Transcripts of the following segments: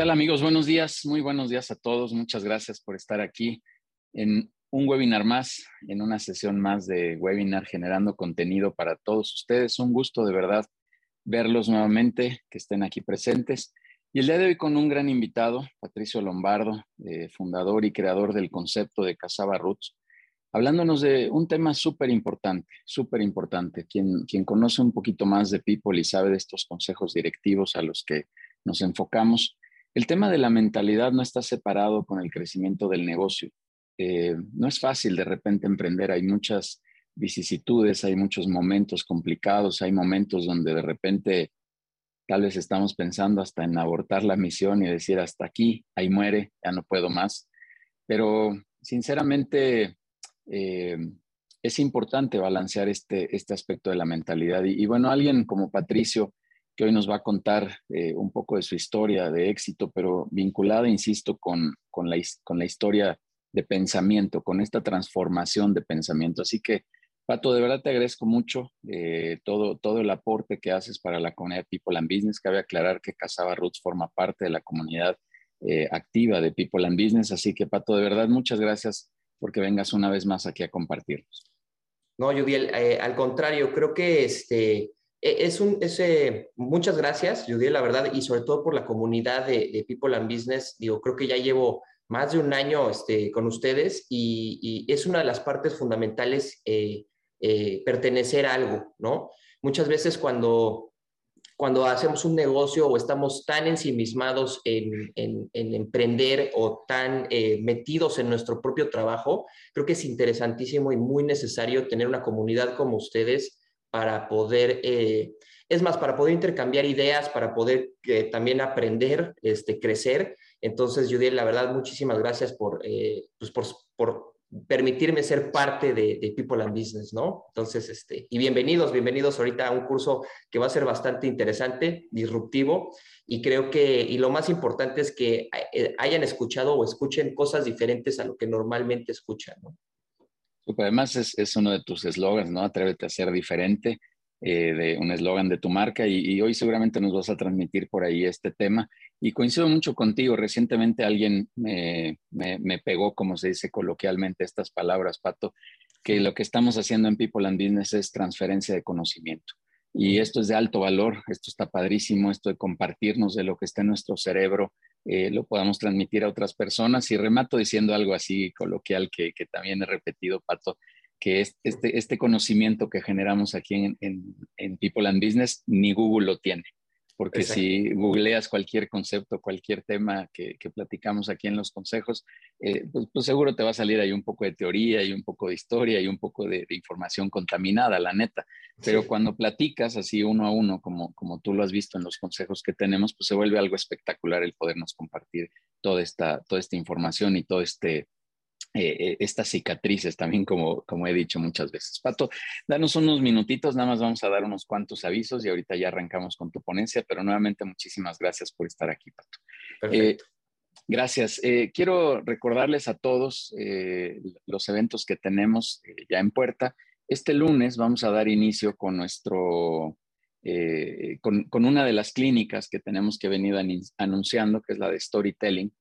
tal amigos? Buenos días, muy buenos días a todos. Muchas gracias por estar aquí en un webinar más, en una sesión más de webinar generando contenido para todos ustedes. Un gusto de verdad verlos nuevamente, que estén aquí presentes. Y el día de hoy con un gran invitado, Patricio Lombardo, eh, fundador y creador del concepto de Casaba Roots, hablándonos de un tema súper importante, súper importante. Quien, quien conoce un poquito más de People y sabe de estos consejos directivos a los que nos enfocamos, el tema de la mentalidad no está separado con el crecimiento del negocio. Eh, no es fácil de repente emprender, hay muchas vicisitudes, hay muchos momentos complicados, hay momentos donde de repente tal vez estamos pensando hasta en abortar la misión y decir hasta aquí, ahí muere, ya no puedo más. Pero sinceramente eh, es importante balancear este, este aspecto de la mentalidad. Y, y, bueno, alguien como Patricio, hoy nos va a contar eh, un poco de su historia de éxito, pero vinculada, insisto, con, con, la, con la historia de pensamiento, con esta transformación de pensamiento. Así que, Pato, de verdad te agradezco mucho eh, todo, todo el aporte que haces para la comunidad People and Business. Cabe aclarar que Casaba Roots forma parte de la comunidad eh, activa de People and Business. Así que, Pato, de verdad, muchas gracias porque vengas una vez más aquí a compartirnos. No, Judiel, al contrario, creo que este, es un, ese muchas gracias, Judy, la verdad, y sobre todo por la comunidad de, People and Business. Digo, creo que ya llevo más de un año este, con ustedes y, es una de las partes fundamentales eh, eh, pertenecer a algo, ¿no? Muchas veces cuando, cuando hacemos un negocio o estamos tan ensimismados en, en, emprender o tan eh, metidos en nuestro propio trabajo, creo que es interesantísimo y muy necesario tener una comunidad como ustedes para poder, eh, es más, para poder intercambiar ideas, para poder eh, también aprender, este, crecer. Entonces, Judy, la verdad, muchísimas gracias por, eh, pues por, permitirme ser parte de, de, People and Business, ¿no? Entonces, este, y bienvenidos, bienvenidos ahorita a un curso que va a ser bastante interesante, disruptivo, y creo que, y lo más importante es que hayan escuchado o escuchen cosas diferentes a lo que normalmente escuchan, ¿no? Además es, es uno de tus eslogans, ¿no? Atrévete a ser diferente, eh, de un eslogan de tu marca y, hoy seguramente nos vas a transmitir por ahí este tema. Y coincido mucho contigo, recientemente alguien me, me, pegó, como se dice coloquialmente, estas palabras, Pato, que lo que estamos haciendo en People and Business es transferencia de conocimiento. Y esto es de alto valor, esto está padrísimo, esto de compartirnos de lo que está en nuestro cerebro, eh, lo podamos transmitir a otras personas. Y remato diciendo algo así coloquial que, que también he repetido, Pato, que es este, este conocimiento que generamos aquí en, en People and Business, ni Google lo tiene porque si googleas cualquier concepto, cualquier tema que, platicamos aquí en los consejos, eh, pues, pues, seguro te va a salir ahí un poco de teoría y un poco de historia y un poco de, información contaminada, la neta. Pero cuando platicas así uno a uno, como, como tú lo has visto en los consejos que tenemos, pues se vuelve algo espectacular el podernos compartir toda esta, toda esta información y todo este eh, eh, estas cicatrices también, como, como he dicho muchas veces. Pato, danos unos minutitos, nada más vamos a dar unos cuantos avisos y ahorita ya arrancamos con tu ponencia, pero nuevamente muchísimas gracias por estar aquí, Pato. Eh, gracias. quiero recordarles a todos los eventos que tenemos ya en puerta. Este lunes vamos a dar inicio con nuestro con, con, una de las clínicas que tenemos que venir anunciando, que es la de storytelling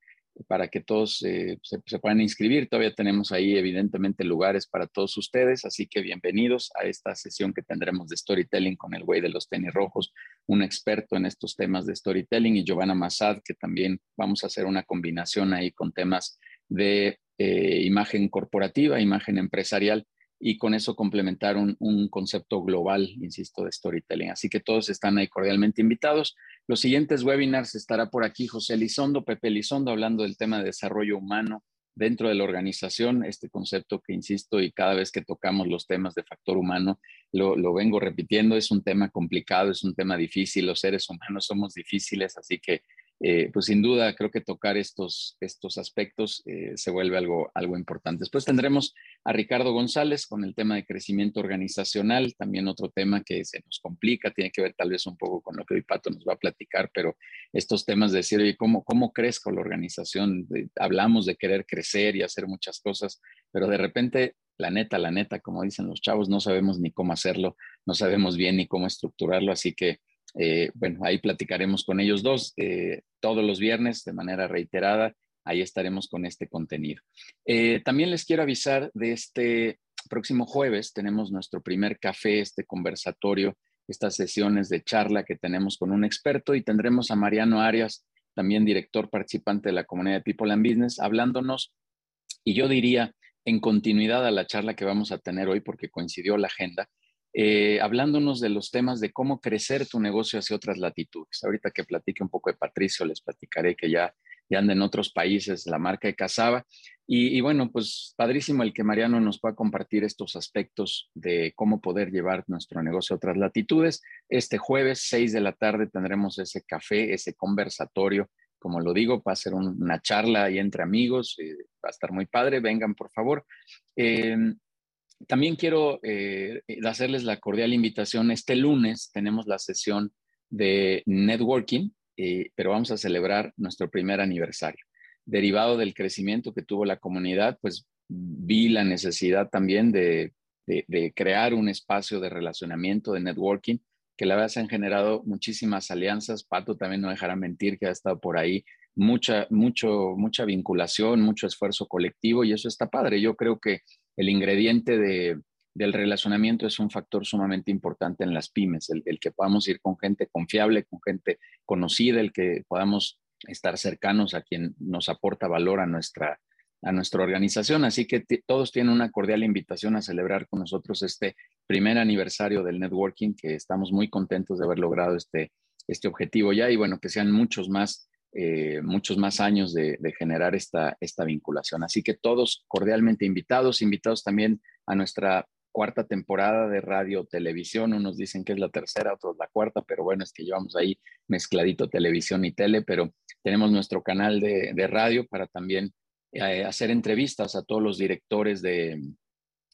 para que todos eh, se, puedan inscribir. Todavía tenemos ahí evidentemente lugares para todos ustedes, así que bienvenidos a esta sesión que tendremos de storytelling con el güey de los tenis rojos, un experto en estos temas de storytelling, y Giovanna Massad, que también vamos a hacer una combinación ahí con temas de eh, imagen corporativa, imagen empresarial y con eso complementar un, concepto global, insisto, de storytelling. Así que todos están ahí cordialmente invitados. Los siguientes webinars estará por aquí José Elizondo, Pepe Elizondo, hablando del tema de desarrollo humano dentro de la organización, este concepto que insisto y cada vez que tocamos los temas de factor humano, lo, lo vengo repitiendo, es un tema complicado, es un tema difícil, los seres humanos somos difíciles, así que eh, pues sin duda creo que tocar estos, estos aspectos eh, se vuelve algo, algo importante. Después tendremos a Ricardo González con el tema de crecimiento organizacional, también otro tema que se nos complica, tiene que ver tal vez un poco con lo que hoy Pato nos va a platicar, pero estos temas de decir, oye, ¿cómo, cómo crezco la organización? hablamos de querer crecer y hacer muchas cosas, pero de repente la neta, la neta, como dicen los chavos, no sabemos ni cómo hacerlo, no sabemos bien ni cómo estructurarlo, así que eh, bueno, ahí platicaremos con ellos dos eh, todos los viernes de manera reiterada. Ahí estaremos con este contenido. Eh, también les quiero avisar de este próximo jueves. Tenemos nuestro primer café, este conversatorio, estas sesiones de charla que tenemos con un experto y tendremos a Mariano Arias, también director participante de la comunidad de People and Business, hablándonos, y yo diría en continuidad a la charla que vamos a tener hoy, porque coincidió la agenda, eh, hablándonos de los temas de cómo crecer tu negocio hacia otras latitudes. Ahorita que platique un poco de Patricio, les platicaré que ya, ya anda en otros países la marca de Casaba. Y, bueno, pues padrísimo el que Mariano nos pueda compartir estos aspectos de cómo poder llevar nuestro negocio a otras latitudes. Este jueves, 6 de la tarde, tendremos ese café, ese conversatorio. Como lo digo, va a ser una charla ahí entre amigos, eh, va a estar muy padre, vengan por favor. Eh, también quiero eh, hacerles la cordial invitación. Este lunes tenemos la sesión de networking, eh, pero vamos a celebrar nuestro primer aniversario. Derivado del crecimiento que tuvo la comunidad, pues vi la necesidad también de, crear un espacio de relacionamiento, de networking, que la verdad se han generado muchísimas alianzas. Pato también no dejará mentir que ha estado por ahí mucha, mucho, mucha vinculación, mucho esfuerzo colectivo y eso está padre. Yo creo que el ingrediente del relacionamiento es un factor sumamente importante en las pymes, el, que podamos ir con gente confiable, con gente conocida, el que podamos estar cercanos a quien nos aporta valor a nuestra, a nuestra organización. Así que todos tienen una cordial invitación a celebrar con nosotros este primer aniversario del networking, que estamos muy contentos de haber logrado este, este objetivo ya y bueno, que sean muchos más eh, muchos más años de, generar esta, vinculación. Así que todos cordialmente invitados, invitados también a nuestra cuarta temporada de radio televisión. Unos dicen que es la tercera, otros la cuarta, pero bueno, es que llevamos ahí mezcladito televisión y tele, pero tenemos nuestro canal de, radio para también eh, hacer entrevistas a todos los directores de,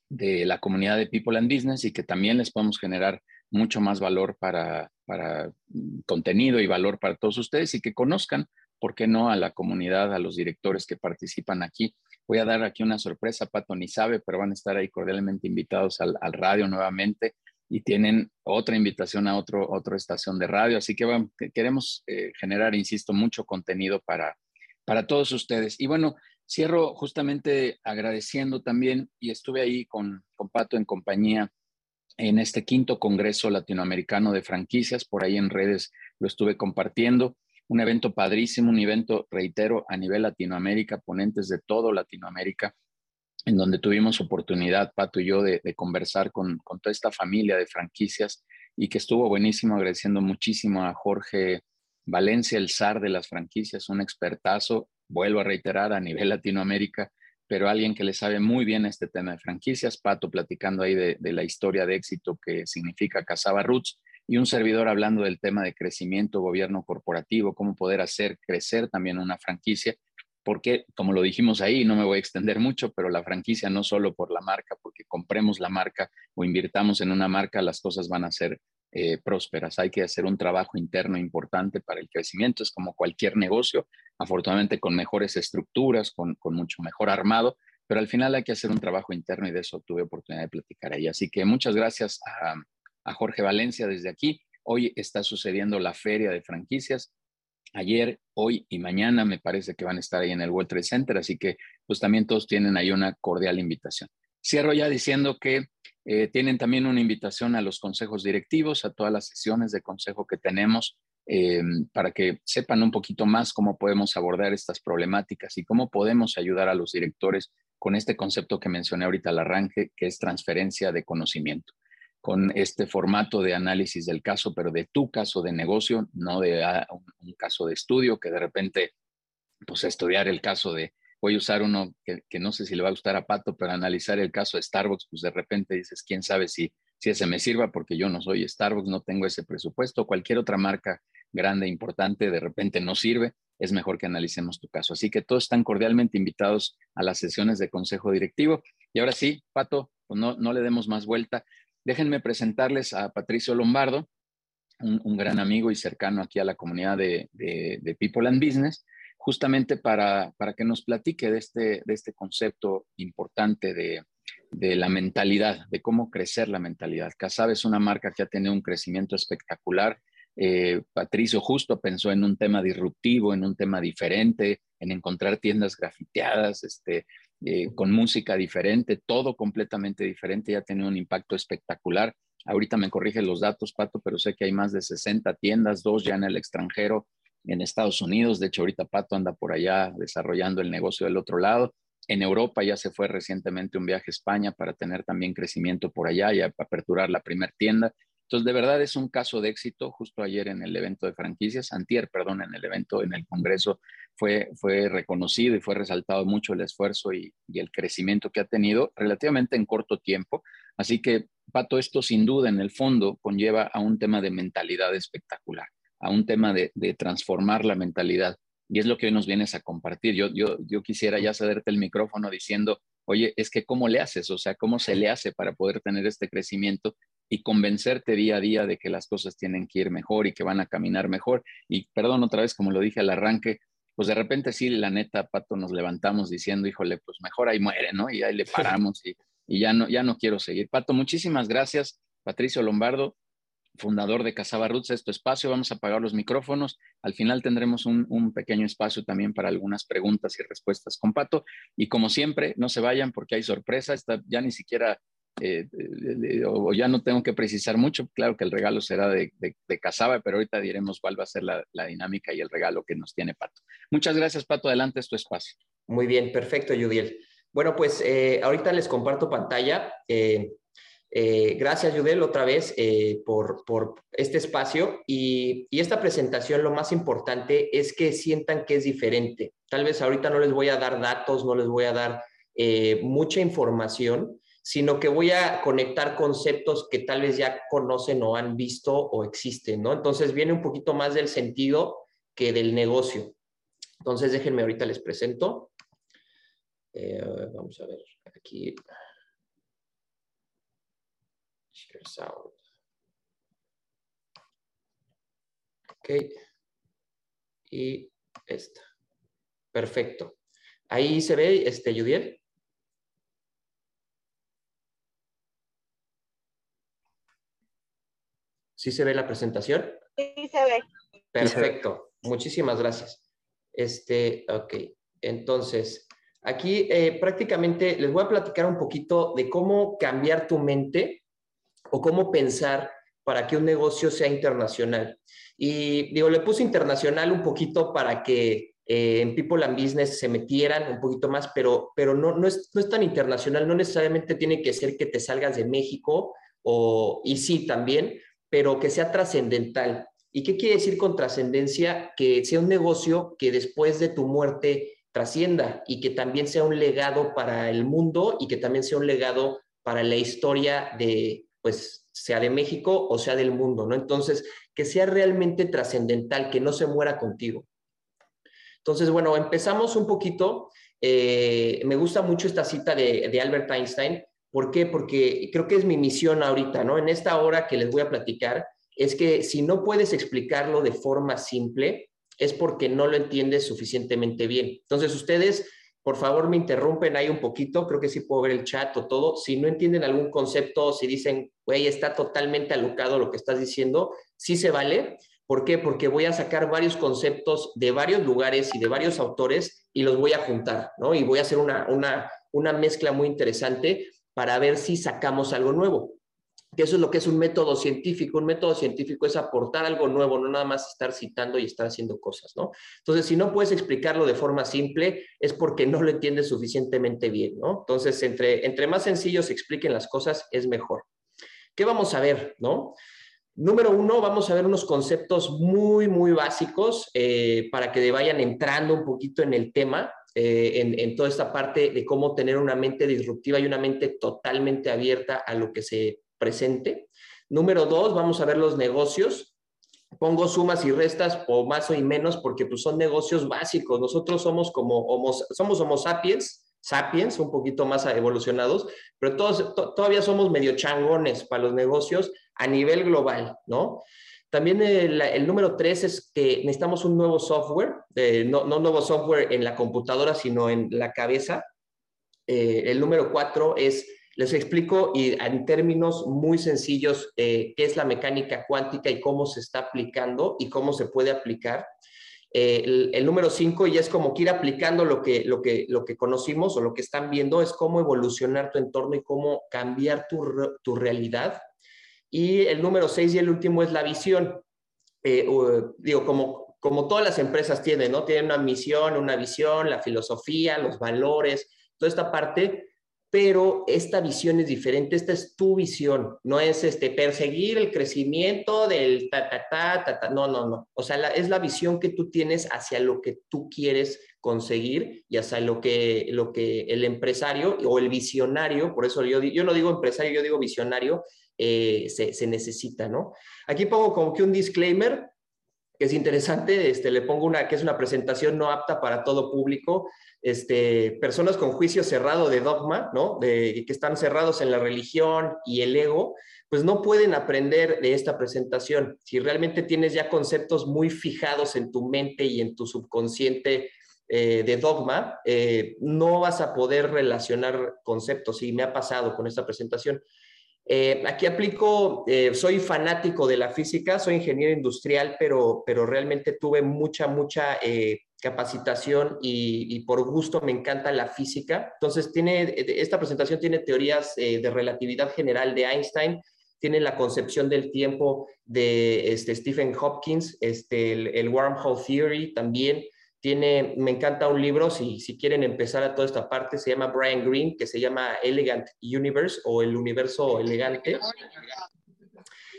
de la comunidad de People and Business y que también les podemos generar mucho más valor para, para mm, contenido y valor para todos ustedes y que conozcan, ¿por qué no?, a la comunidad, a los directores que participan aquí. Voy a dar aquí una sorpresa, Pato ni sabe, pero van a estar ahí cordialmente invitados al, radio nuevamente y tienen otra invitación a otro, otra estación de radio. Así que queremos eh, generar, insisto, mucho contenido para, para todos ustedes. Y bueno, cierro justamente agradeciendo también, y estuve ahí con, con Pato en compañía en este quinto Congreso Latinoamericano de Franquicias. Por ahí en redes lo estuve compartiendo. Un evento padrísimo, un evento, reitero, a nivel Latinoamérica, ponentes de todo Latinoamérica, en donde tuvimos oportunidad, Pato y yo, de, conversar con, con, toda esta familia de franquicias y que estuvo buenísimo, agradeciendo muchísimo a Jorge Valencia, el zar de las franquicias, un expertazo, vuelvo a reiterar, a nivel Latinoamérica, pero alguien que le sabe muy bien este tema de franquicias, Pato platicando ahí de, la historia de éxito que significa Casaba Roots y un servidor hablando del tema de crecimiento, gobierno corporativo, cómo poder hacer crecer también una franquicia, porque como lo dijimos ahí, no me voy a extender mucho, pero la franquicia no solo por la marca, porque compremos la marca o invirtamos en una marca, las cosas van a ser eh, prósperas. Hay que hacer un trabajo interno importante para el crecimiento. Es como cualquier negocio, afortunadamente con mejores estructuras, con, mucho mejor armado, pero al final hay que hacer un trabajo interno y de eso tuve oportunidad de platicar ahí. Así que muchas gracias a, a Jorge Valencia desde aquí. Hoy está sucediendo la feria de franquicias. Ayer, hoy y mañana me parece que van a estar ahí en el World Trade Center, así que pues también todos tienen ahí una cordial invitación. Cierro ya diciendo que eh, tienen también una invitación a los consejos directivos, a todas las sesiones de consejo que tenemos, eh, para que sepan un poquito más cómo podemos abordar estas problemáticas y cómo podemos ayudar a los directores con este concepto que mencioné ahorita al arranque, que es transferencia de conocimiento, con este formato de análisis del caso, pero de tu caso de negocio, no de ah, un, caso de estudio, que de repente, pues estudiar el caso de voy a usar uno que, no sé si le va a gustar a Pato, pero analizar el caso de Starbucks, pues de repente dices, quién sabe si, si ese me sirva, porque yo no soy Starbucks, no tengo ese presupuesto, cualquier otra marca grande, importante, de repente no sirve, es mejor que analicemos tu caso. Así que todos están cordialmente invitados a las sesiones de consejo directivo. Y ahora sí, Pato, pues no, no le demos más vuelta. Déjenme presentarles a Patricio Lombardo, un, gran amigo y cercano aquí a la comunidad de, de, de People and Business justamente para, para que nos platique de este, de este concepto importante de, de la mentalidad, de cómo crecer la mentalidad. Casab es una marca que ha tenido un crecimiento espectacular, Eh, Patricio justo pensó en un tema disruptivo, en un tema diferente, en encontrar tiendas grafiteadas, este, eh, con música diferente, todo completamente diferente, ya ha tenido un impacto espectacular. Ahorita me corrige los datos, Pato, pero sé que hay más de 60 tiendas, dos ya en el extranjero, en Estados Unidos. De hecho, ahorita Pato anda por allá desarrollando el negocio del otro lado. En Europa ya se fue recientemente un viaje a España para tener también crecimiento por allá y aperturar la primera tienda. Entonces, de verdad es un caso de éxito. Justo ayer en el evento de franquicias, antier, perdón, en el evento, en el Congreso, fue, fue reconocido y fue resaltado mucho el esfuerzo y, el crecimiento que ha tenido relativamente en corto tiempo. Así que, Pato, esto sin duda en el fondo conlleva a un tema de mentalidad espectacular, a un tema de, de transformar la mentalidad. Y es lo que hoy nos vienes a compartir. Yo, yo, yo quisiera ya cederte el micrófono diciendo, oye, es que cómo le haces, o sea, cómo se le hace para poder tener este crecimiento y convencerte día a día de que las cosas tienen que ir mejor y que van a caminar mejor. Y perdón otra vez, como lo dije al arranque, pues de repente sí, la neta, Pato, nos levantamos diciendo, híjole, pues mejor ahí muere, ¿no? Y ahí le paramos y, y ya, no, ya no quiero seguir. Pato, muchísimas gracias. Patricio Lombardo, fundador de Casaba Roots, este espacio. Vamos a apagar los micrófonos. Al final tendremos un, pequeño espacio también para algunas preguntas y respuestas con Pato. Y como siempre, no se vayan porque hay sorpresa. Está, ya ni siquiera, eh, o ya no tengo que precisar mucho. Claro que el regalo será de, de, Casaba, pero ahorita diremos cuál va a ser la, dinámica y el regalo que nos tiene Pato. Muchas gracias, Pato. Adelante, es tu espacio. Muy bien, perfecto, Judiel. Bueno, pues eh, ahorita les comparto pantalla. Eh, eh, gracias, Yudel, otra vez eh, por, este espacio. Y, esta presentación, lo más importante es que sientan que es diferente. Tal vez ahorita no les voy a dar datos, no les voy a dar eh, mucha información, sino que voy a conectar conceptos que tal vez ya conocen o han visto o existen, ¿no? Entonces viene un poquito más del sentido que del negocio. Entonces déjenme ahorita les presento. vamos a ver aquí. Share sound. Ok. Y esta. Perfecto. Ahí se ve, este, Judiel. ¿Sí se ve la presentación? Sí, se ve. Perfecto. Muchísimas gracias. Este, ok. Entonces, aquí eh, prácticamente les voy a platicar un poquito de cómo cambiar tu mente o cómo pensar para que un negocio sea internacional. Y digo, le puse internacional un poquito para que eh, en People and Business se metieran un poquito más, pero, pero no, no, es, no es tan internacional, no necesariamente tiene que ser que te salgas de México, o, y sí también, pero que sea trascendental. ¿Y qué quiere decir con trascendencia? Que sea un negocio que después de tu muerte trascienda y que también sea un legado para el mundo y que también sea un legado para la historia de, pues sea de México o sea del mundo, ¿no? Entonces, que sea realmente trascendental, que no se muera contigo. Entonces, bueno, empezamos un poquito. Eh, me gusta mucho esta cita de, de, Albert Einstein. ¿Por qué? Porque creo que es mi misión ahorita, ¿no? En esta hora que les voy a platicar, es que si no puedes explicarlo de forma simple, es porque no lo entiendes suficientemente bien. Entonces, ustedes por favor, me interrumpen ahí un poquito, creo que sí puedo ver el chat o todo. Si no entienden algún concepto, si dicen, güey, está totalmente alocado lo que estás diciendo, sí se vale. ¿Por qué? Porque voy a sacar varios conceptos de varios lugares y de varios autores y los voy a juntar, ¿no? Y voy a hacer una, una, una mezcla muy interesante para ver si sacamos algo nuevo que eso es lo que es un método científico. Un método científico es aportar algo nuevo, no nada más estar citando y estar haciendo cosas, ¿no? Entonces, si no puedes explicarlo de forma simple, es porque no lo entiendes suficientemente bien, ¿no? Entonces, entre, entre más sencillos se expliquen las cosas, es mejor. ¿Qué vamos a ver, no? Número uno, vamos a ver unos conceptos muy, muy básicos eh, para que vayan entrando un poquito en el tema, eh, en, en, toda esta parte de cómo tener una mente disruptiva y una mente totalmente abierta a lo que se presente. Número dos, vamos a ver los negocios. Pongo sumas y restas o más o menos porque pues, son negocios básicos. Nosotros somos como homo, somos homo sapiens, sapiens, un poquito más evolucionados, pero todos, todavía somos medio changones para los negocios a nivel global, ¿no? También el, número tres es que necesitamos un nuevo software, no, no nuevo software en la computadora, sino en la cabeza. Eh, el número cuatro es Les explico y en términos muy sencillos eh, qué es la mecánica cuántica y cómo se está aplicando y cómo se puede aplicar. Eh, el, número 5 ya es como que ir aplicando lo que, lo, que, lo que conocimos o lo que están viendo, es cómo evolucionar tu entorno y cómo cambiar tu, tu realidad. Y el número 6 y el último es la visión. Eh, digo, como, como todas las empresas tienen, ¿no? Tienen una misión, una visión, la filosofía, los valores, toda esta parte pero esta visión es diferente, esta es tu visión, no es este perseguir el crecimiento del ta, ta, ta, ta, no, no, no. O sea, es la visión que tú tienes hacia lo que tú quieres conseguir y hacia lo que, lo que el empresario o el visionario, por eso yo, yo no digo empresario, yo digo visionario, eh, se, se necesita, ¿no? Aquí pongo como que un disclaimer, que es interesante, este, le pongo una que es una presentación no apta para todo público, este, personas con juicio cerrado de dogma, ¿no? De, que están cerrados en la religión y el ego, pues no pueden aprender de esta presentación. Si realmente tienes ya conceptos muy fijados en tu mente y en tu subconsciente eh, de dogma, eh, no vas a poder relacionar conceptos. Y me ha pasado con esta presentación. Eh, aquí aplico, soy fanático de la física, soy ingeniero industrial, pero, pero realmente tuve mucha, mucha capacitación y, por gusto me encanta la física. Entonces, tiene, esta presentación tiene teorías eh, de relatividad general de Einstein, tiene la concepción del tiempo de este, Stephen Hopkins, este, el, Wormhole Theory también. Me encanta un libro, si, si quieren empezar a toda esta parte, se llama Brian Green, que se llama Elegant Universe o el universo elegante.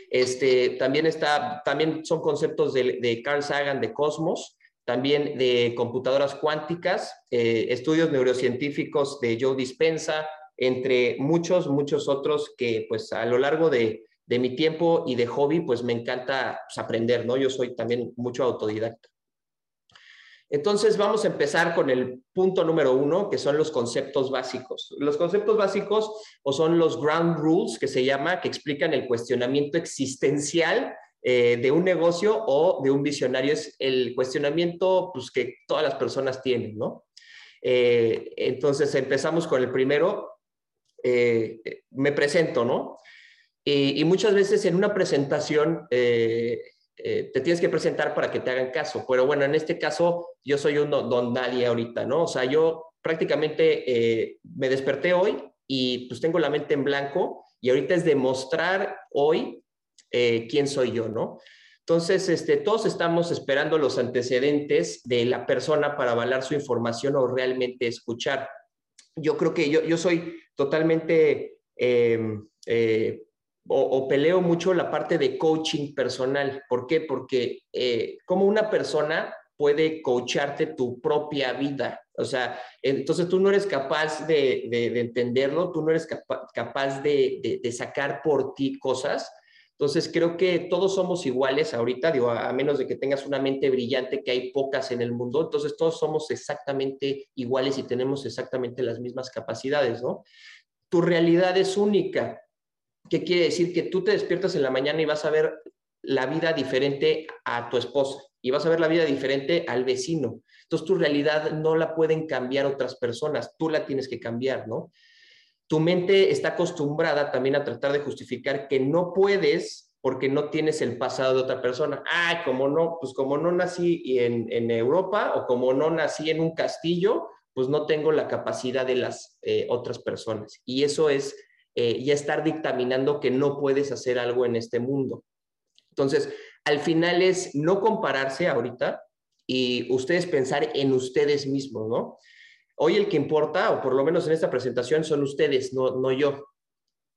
Este, también, está, también son conceptos de, de Carl Sagan de Cosmos también de computadoras cuánticas, eh, estudios neurocientíficos de Joe Dispensa, entre muchos, muchos otros que pues a lo largo de, mi tiempo y de hobby pues me encanta pues, aprender, ¿no? Yo soy también mucho autodidacta. Entonces vamos a empezar con el punto número uno, que son los conceptos básicos. Los conceptos básicos o son los ground rules, que se llama, que explican el cuestionamiento existencial eh, de un negocio o de un visionario. Es el cuestionamiento pues, que todas las personas tienen, ¿no? Eh, entonces empezamos con el primero. Eh, me presento, ¿no? Y, muchas veces en una presentación te tienes que presentar para que te hagan caso. Pero bueno, en este caso yo soy un don nadie ahorita, ¿no? O sea, yo prácticamente me desperté hoy y pues tengo la mente en blanco y ahorita es demostrar hoy eh, quién soy yo, ¿no? Entonces, este, todos estamos esperando los antecedentes de la persona para avalar su información o realmente escuchar. Yo creo que yo, yo soy totalmente, em, eh, o, peleo mucho la parte de coaching personal. ¿Por qué? Porque eh, como una persona puede coacharte tu propia vida. O sea, entonces tú no eres capaz de, entenderlo, tú no eres capaz de, de, sacar por ti cosas entonces, creo que todos somos iguales ahorita, digo, a menos de que tengas una mente brillante, que hay pocas en el mundo, entonces todos somos exactamente iguales y tenemos exactamente las mismas capacidades, ¿no? Tu realidad es única. ¿Qué quiere decir? Que tú te despiertas en la mañana y vas a ver la vida diferente a tu esposa y vas a ver la vida diferente al vecino. Entonces, tu realidad no la pueden cambiar otras personas, tú la tienes que cambiar, ¿no? tu mente está acostumbrada también a tratar de justificar que no puedes porque no tienes el pasado de otra persona. Ah, como no, pues como no nací en, Europa o como no nací en un castillo, pues no tengo la capacidad de las eh, otras personas. Y eso es eh, ya estar dictaminando que no puedes hacer algo en este mundo. Entonces, al final es no compararse ahorita y ustedes pensar en ustedes mismos, ¿no? Hoy el que importa, o por lo menos en esta presentación, son ustedes, no, no yo.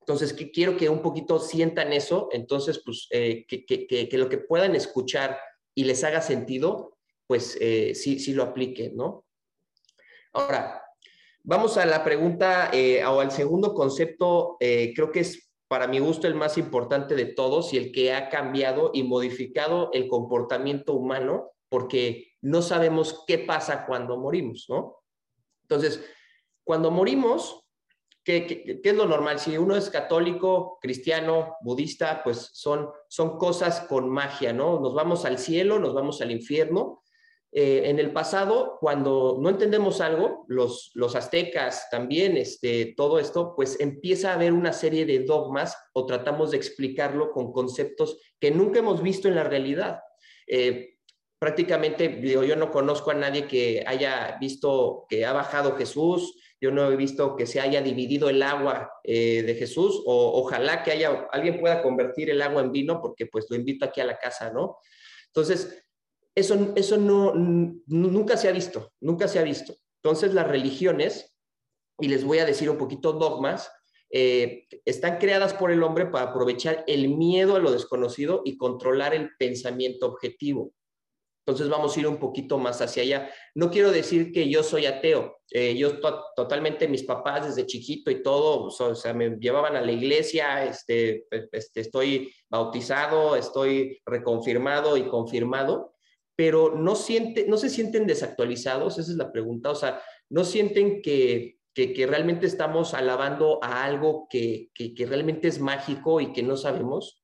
Entonces, que quiero que un poquito sientan eso, entonces, pues, eh, que, que, que, lo que puedan escuchar y les haga sentido, pues eh, sí, sí lo apliquen, ¿no? Ahora, vamos a la pregunta eh, o al segundo concepto, creo que es para mi gusto el más importante de todos y el que ha cambiado y modificado el comportamiento humano, porque no sabemos qué pasa cuando morimos, ¿no? Entonces, cuando morimos, ¿qué, es lo normal? Si uno es católico, cristiano, budista, pues son, son cosas con magia, ¿no? Nos vamos al cielo, nos vamos al infierno, eh, en el pasado, cuando no entendemos algo, los, los aztecas también, este, todo esto, pues empieza a haber una serie de dogmas o tratamos de explicarlo con conceptos que nunca hemos visto en la realidad. Eh, prácticamente, yo no conozco a nadie que haya visto que ha bajado Jesús, yo no he visto que se haya dividido el agua eh, de Jesús, o ojalá que haya, alguien pueda convertir el agua en vino, porque pues lo invito aquí a la casa, ¿no? Entonces, eso, eso no, nunca se ha visto, nunca se ha visto. Entonces las religiones, y les voy a decir un poquito dogmas, eh, están creadas por el hombre para aprovechar el miedo a lo desconocido y controlar el pensamiento objetivo. Entonces vamos a ir un poquito más hacia allá. No quiero decir que yo soy ateo. Eh, yo totalmente, mis papás desde chiquito y todo, o sea, me llevaban a la iglesia, este, este, estoy bautizado, estoy reconfirmado y confirmado, pero no, siente, no se sienten desactualizados, esa es la pregunta, o sea, no sienten que, que, realmente estamos alabando a algo que, que, realmente es mágico y que no sabemos.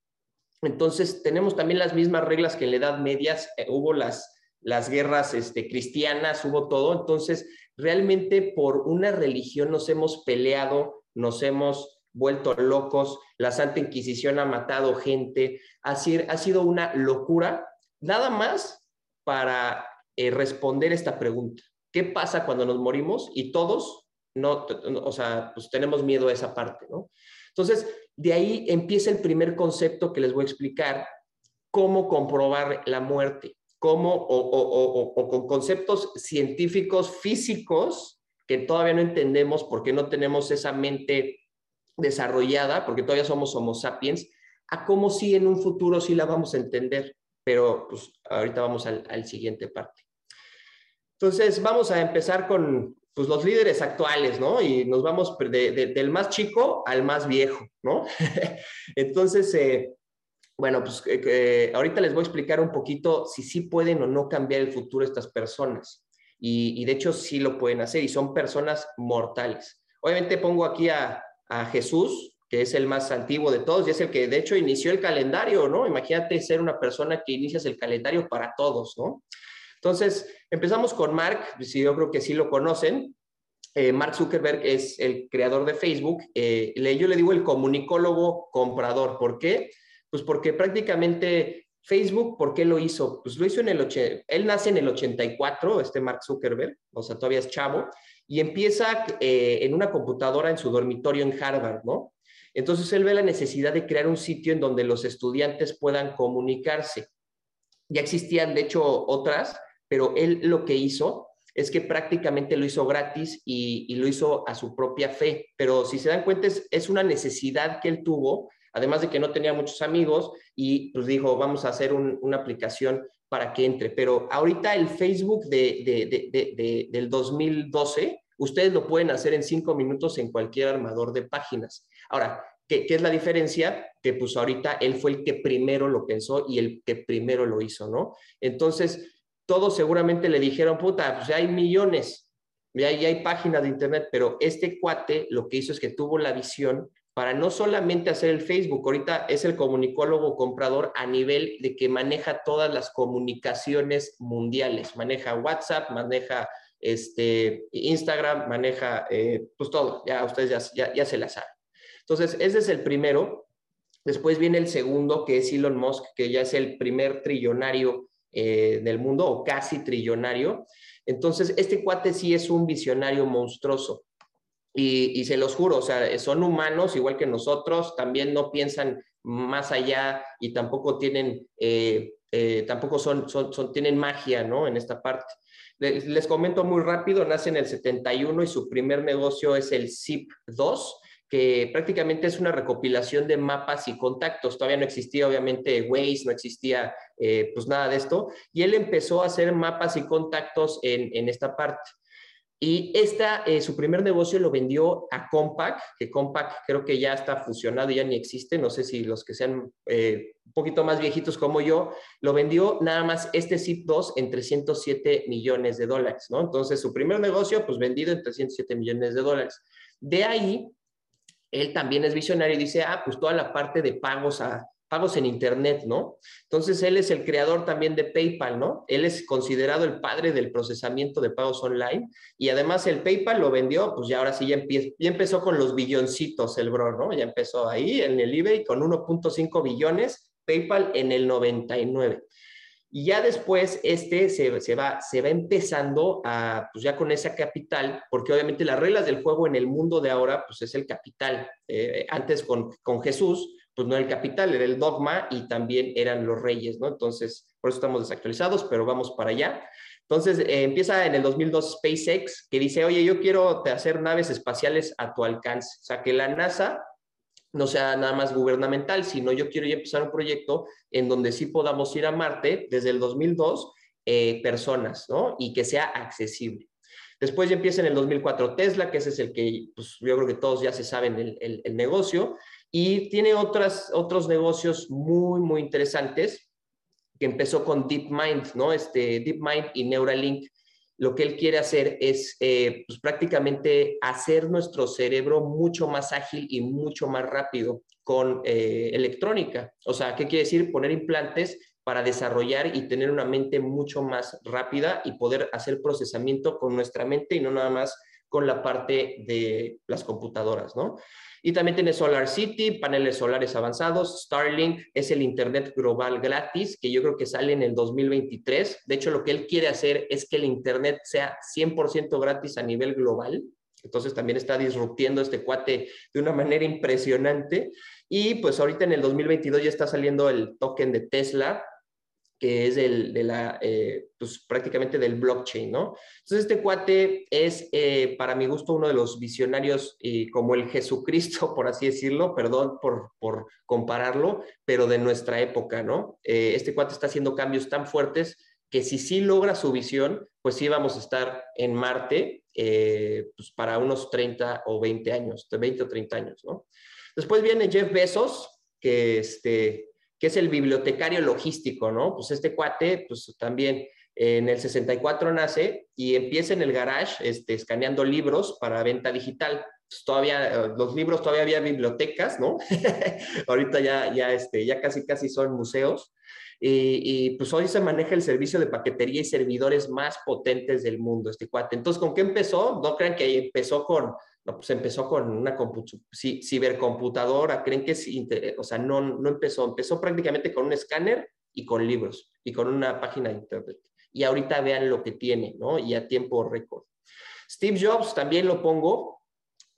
Entonces, tenemos también las mismas reglas que en la Edad Media, eh, hubo las, las guerras este, cristianas, hubo todo, entonces, realmente por una religión nos hemos peleado, nos hemos vuelto locos, la Santa Inquisición ha matado gente, ha, ha sido una locura, nada más para eh, responder esta pregunta. ¿Qué pasa cuando nos morimos? Y todos, no, o sea, pues tenemos miedo a esa parte, ¿no? Entonces, de ahí empieza el primer concepto que les voy a explicar, cómo comprobar la muerte, cómo, o, con conceptos científicos, físicos, que todavía no entendemos porque no tenemos esa mente desarrollada, porque todavía somos homo sapiens, a cómo sí en un futuro sí la vamos a entender pero pues ahorita vamos al, siguiente parte. Entonces, vamos a empezar con pues, los líderes actuales, ¿no? Y nos vamos del más chico al más viejo, ¿no? Entonces, eh, bueno, pues eh, ahorita les voy a explicar un poquito si sí pueden o no cambiar el futuro estas personas. Y, de hecho sí lo pueden hacer y son personas mortales. Obviamente pongo aquí a Jesús, que es el más antiguo de todos y es el que de hecho inició el calendario, ¿no? Imagínate ser una persona que inicias el calendario para todos, ¿no? Entonces, empezamos con Mark, si yo creo que sí lo conocen. Eh, Mark Zuckerberg es el creador de Facebook. Eh, yo le digo el comunicólogo comprador. ¿Por qué? Pues porque prácticamente Facebook, ¿por qué lo hizo? Pues lo hizo en el... Él nace en el 84, este Mark Zuckerberg, o sea, todavía es chavo, y empieza eh, en una computadora en su dormitorio en Harvard, ¿no? Entonces él ve la necesidad de crear un sitio en donde los estudiantes puedan comunicarse. Ya existían, de hecho, otras, pero él lo que hizo es que prácticamente lo hizo gratis y, lo hizo a su propia fe. Pero si se dan cuenta, es, una necesidad que él tuvo, además de que no tenía muchos amigos, y pues dijo, vamos a hacer una aplicación para que entre. Pero ahorita el Facebook de, del 2012, ustedes lo pueden hacer en cinco minutos en cualquier armador de páginas. Ahora, ¿qué, es la diferencia? Que pues ahorita él fue el que primero lo pensó y el que primero lo hizo, ¿no? Entonces, todos seguramente le dijeron, puta, pues ya hay millones, ya, hay páginas de internet, pero este cuate lo que hizo es que tuvo la visión para no solamente hacer el Facebook, ahorita es el comunicólogo comprador a nivel de que maneja todas las comunicaciones mundiales, maneja WhatsApp, maneja este, Instagram, maneja eh, pues todo, ya ustedes ya, ya, ya se la saben. Entonces, ese es el primero. Después viene el segundo, que es Elon Musk, que ya es el primer trillonario eh, del mundo, o casi trillonario. Entonces, este cuate sí es un visionario monstruoso. Y, se los juro, o sea, son humanos igual que nosotros, también no piensan más allá y tampoco tienen, eh, eh, tampoco son, son, tienen magia, ¿no? En esta parte. Les, les, comento muy rápido, nace en el 71 y su primer negocio es el ZIP2, que prácticamente es una recopilación de mapas y contactos. Todavía no existía, obviamente, Waze, no existía eh, pues nada de esto. Y él empezó a hacer mapas y contactos en, esta parte. Y esta, eh, su primer negocio lo vendió a Compaq, que Compaq creo que ya está fusionado, ya ni existe, no sé si los que sean eh, un poquito más viejitos como yo, lo vendió nada más este ZIP2 en 307 millones de dólares, ¿no? Entonces, su primer negocio, pues vendido en 307 millones de dólares. De ahí él también es visionario y dice, ah, pues toda la parte de pagos a, pagos en Internet, ¿no? Entonces, él es el creador también de PayPal, ¿no? Él es considerado el padre del procesamiento de pagos online y además el PayPal lo vendió, pues ya ahora sí ya, ya empezó con los billoncitos el bro, ¿no? Ya empezó ahí en el eBay con 1.5 billones, PayPal en el 99. Y ya después este se, se, va, se va empezando a, pues ya con esa capital, porque obviamente las reglas del juego en el mundo de ahora, pues es el capital. Eh, antes con, con Jesús, pues no era el capital, era el dogma y también eran los reyes, ¿no? Entonces, por eso estamos desactualizados, pero vamos para allá. Entonces, eh, empieza en el 2002 SpaceX, que dice, oye, yo quiero hacer naves espaciales a tu alcance. O sea, que la NASA no sea nada más gubernamental, sino yo quiero ya empezar un proyecto en donde sí podamos ir a Marte desde el 2002 eh, personas, ¿no? Y que sea accesible. Después ya empieza en el 2004 Tesla, que ese es el que, pues yo creo que todos ya se saben el, el negocio. Y tiene otras, otros negocios muy, muy interesantes que empezó con DeepMind, ¿no? Este DeepMind y Neuralink. Lo que él quiere hacer es eh, pues, prácticamente hacer nuestro cerebro mucho más ágil y mucho más rápido con eh, electrónica. O sea, ¿qué quiere decir? Poner implantes para desarrollar y tener una mente mucho más rápida y poder hacer procesamiento con nuestra mente y no nada más con la parte de las computadoras, ¿no? Y también tiene Solar City, paneles solares avanzados. Starlink es el Internet global gratis, que yo creo que sale en el 2023. De hecho, lo que él quiere hacer es que el Internet sea 100% gratis a nivel global. Entonces también está disruptiendo este cuate de una manera impresionante. Y pues ahorita en el 2022 ya está saliendo el token de Tesla, que es de la, eh, pues prácticamente del blockchain, ¿no? Entonces este cuate es, eh, para mi gusto, uno de los visionarios y como el Jesucristo, por así decirlo, perdón por, por compararlo, pero de nuestra época, ¿no? Eh, este cuate está haciendo cambios tan fuertes que si sí logra su visión, pues sí vamos a estar en Marte pues para unos 30 o 20 años, de 20 o 30 años, ¿no? Después viene Jeff Bezos, que este, que es el bibliotecario logístico, ¿no? Pues este cuate, pues también en el 64 nace y empieza en el garage este, escaneando libros para venta digital. Pues todavía, eh, los libros todavía había bibliotecas, ¿no? Ahorita ya, ya, este, ya casi, casi son museos. Y, y, pues hoy se maneja el servicio de paquetería y servidores más potentes del mundo, este cuate. Entonces, ¿con qué empezó? No crean que empezó con no, pues empezó con una cibercomputadora, creen que es, o sea, no, no empezó, empezó prácticamente con un escáner y con libros y con una página de internet. Y ahorita vean lo que tiene, ¿no? Y a tiempo récord. Steve Jobs también lo pongo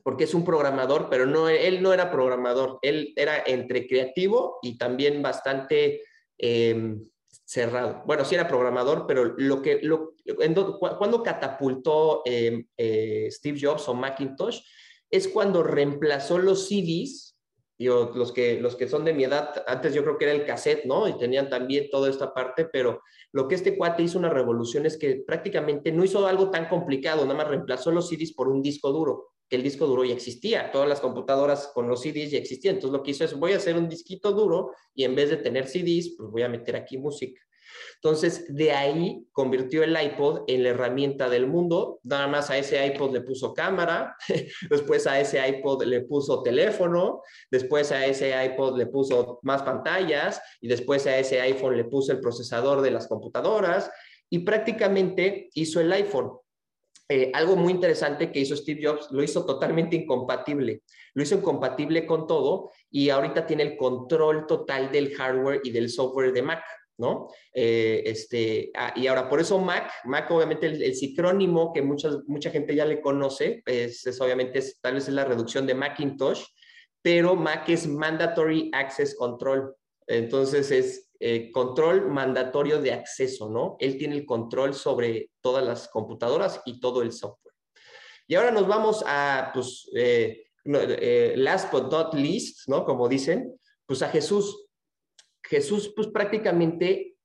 porque es un programador, pero no, él no era programador, él era entre creativo y también bastante em, cerrado. Bueno, sí era programador, pero lo que, lo, cuando catapultó em, eh, Steve Jobs o Macintosh es cuando reemplazó los CDs, yo, los, que, los que son de mi edad, antes yo creo que era el cassette, ¿no? Y tenían también toda esta parte, pero lo que este cuate hizo una revolución es que prácticamente no hizo algo tan complicado, nada más reemplazó los CDs por un disco duro que el disco duro ya existía, todas las computadoras con los CDs ya existían, entonces lo que hizo es voy a hacer un disquito duro y en vez de tener CDs, pues voy a meter aquí música. Entonces, de ahí convirtió el iPod en la herramienta del mundo. Nada más a ese iPod le puso cámara, después a ese iPod le puso teléfono, después a ese iPod le puso más pantallas y después a ese iPhone le puso el procesador de las computadoras y prácticamente hizo el iPhone. Eh, algo muy interesante que hizo Steve Jobs, lo hizo totalmente incompatible. Lo hizo incompatible con todo y ahorita tiene el control total del hardware y del software de Mac. ¿no? Eh, este, ah, y ahora, por eso Mac, Mac obviamente el, el que mucha, mucha gente ya le conoce, pues, es, obviamente es, tal vez es la reducción de Macintosh, pero Mac es Mandatory Access Control. Entonces es eh, control mandatorio de acceso, ¿no? Él tiene el control sobre todas las computadoras y todo el software. Y ahora nos vamos a, pues, eh, eh, last but not least, ¿no? Como dicen, pues a Jesús. Jesús, pues prácticamente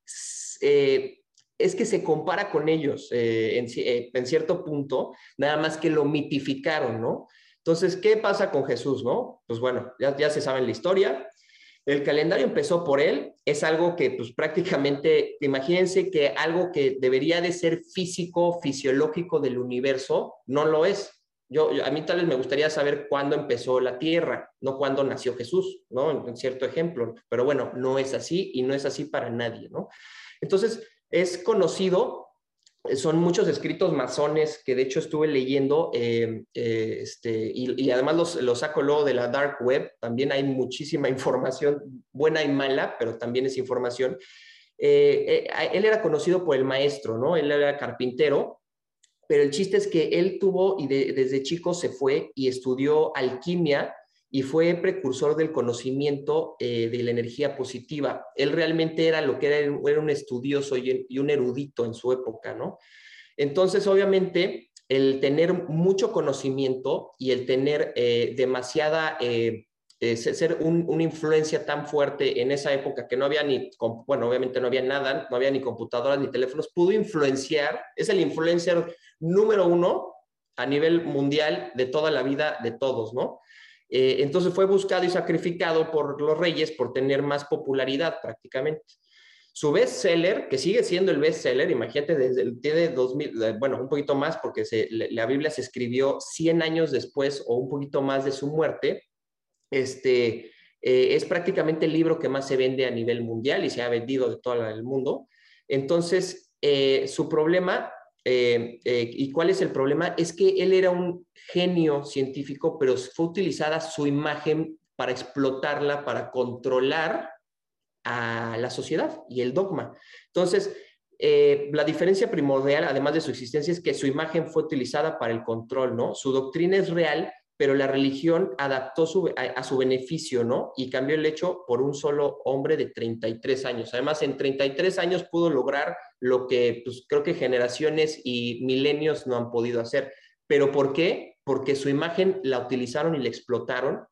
es que se compara con ellos en, en, cierto punto, nada más que lo mitificaron, ¿no? Entonces, ¿qué pasa con Jesús, no? Pues bueno, ya, ya se sabe la historia, el calendario empezó por él, es algo que pues prácticamente, imagínense que algo que debería de ser físico, fisiológico del universo, no lo es. Yo, a mí tal vez me gustaría saber cuándo empezó la Tierra, no cuándo nació Jesús, ¿no? En, cierto ejemplo. Pero bueno, no es así y no es así para nadie, ¿no? Entonces, es conocido, son muchos escritos masones que de hecho estuve leyendo, eh, eh, este, y, además los, los, saco luego de la dark web, también hay muchísima información, buena y mala, pero también es información. Eh, él era conocido por el maestro, ¿no? Él era carpintero, pero el chiste es que él tuvo y desde chico se fue y estudió alquimia y fue precursor del conocimiento eh, de la energía positiva. Él realmente era lo que era, era un estudioso y, un erudito en su época, ¿no? Entonces, obviamente, el tener mucho conocimiento y el tener eh, demasiada, eh, ser una influencia tan fuerte en esa época que no había ni, bueno, obviamente no había nada, no había ni computadoras ni teléfonos, pudo influenciar, es el influencer número uno a nivel mundial de toda la vida de todos, ¿no? Eh, entonces fue buscado y sacrificado por los reyes por tener más popularidad prácticamente. Su bestseller, que sigue siendo el bestseller, imagínate, desde el de 2000, bueno, un poquito más porque la Biblia se escribió 100 años después o un poquito más de su muerte, este, eh, es prácticamente el libro que más se vende a nivel mundial y se ha vendido de todo el mundo. Entonces, eh, su problema eh, eh, ¿Y cuál es el problema? Es que él era un genio científico, pero fue utilizada su imagen para explotarla, para controlar a la sociedad y el dogma. Entonces, eh, la diferencia primordial, además de su existencia, es que su imagen fue utilizada para el control, ¿no? Su doctrina es real, pero la religión adaptó a, su beneficio, ¿no? Y cambió el hecho por un solo hombre de 33 años. Además, en 33 años pudo lograr lo que pues, creo que generaciones y milenios no han podido hacer. ¿Pero por qué? Porque su imagen la utilizaron y la explotaron,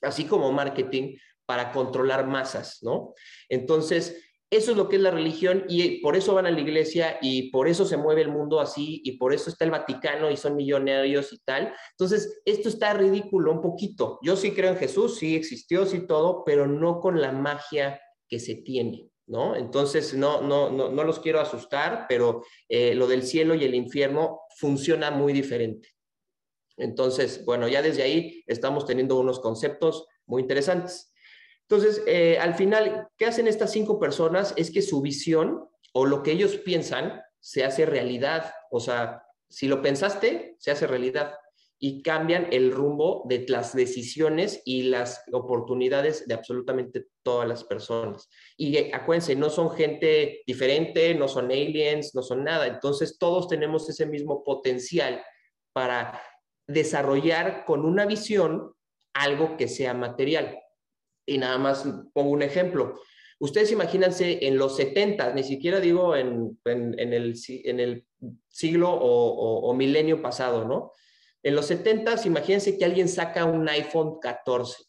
así como marketing, para controlar masas, ¿no? Entonces, eso es lo que es la religión y por eso van a la iglesia y por eso se mueve el mundo así y por eso está el Vaticano y son millonarios y tal. Entonces, esto está ridículo un poquito. Yo sí creo en Jesús, sí existió, sí todo, pero no con la magia que se tiene. ¿No? Entonces, no, no, no, no los quiero asustar, pero eh, lo del cielo y el infierno funciona muy diferente. Entonces, bueno, ya desde ahí estamos teniendo unos conceptos muy interesantes. Entonces, eh, al final, ¿qué hacen estas cinco personas? Es que su visión o lo que ellos piensan se hace realidad. O sea, si lo pensaste, se hace realidad y cambian el rumbo de las decisiones y las oportunidades de absolutamente todas las personas. Y eh, acuérdense, no son gente diferente, no son aliens, no son nada. Entonces, todos tenemos ese mismo potencial para desarrollar con una visión algo que sea material. Y nada más pongo un ejemplo. Ustedes imagínense en los 70, ni siquiera digo en, en, el, en el, siglo o, o, milenio pasado, ¿no? En los 70, imagínense que alguien saca un iPhone 14,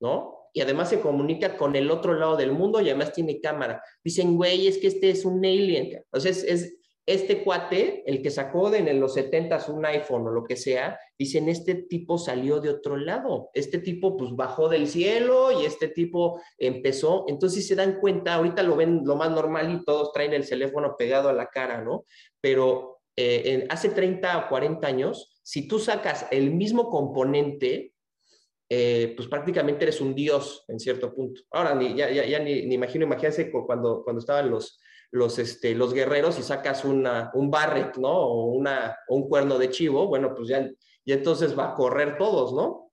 ¿no? Y además se comunica con el otro lado del mundo y además tiene cámara. Dicen, güey, es que este es un alien. Entonces, es, este cuate, el que sacó en los 70 un iPhone o lo que sea, dicen, este tipo salió de otro lado, este tipo pues bajó del cielo y este tipo empezó, entonces se dan cuenta, ahorita lo ven lo más normal y todos traen el teléfono pegado a la cara, ¿no? Pero eh, hace 30 o 40 años, si tú sacas el mismo componente, eh, pues prácticamente eres un dios en cierto punto. Ahora, ni, ya, ya, ya ni, ni, imagino, imagínense cuando, cuando estaban los, los, este, los guerreros y sacas un barret, ¿no? O, una, un cuerno de chivo, bueno, pues ya, ya entonces va a correr todos, ¿no?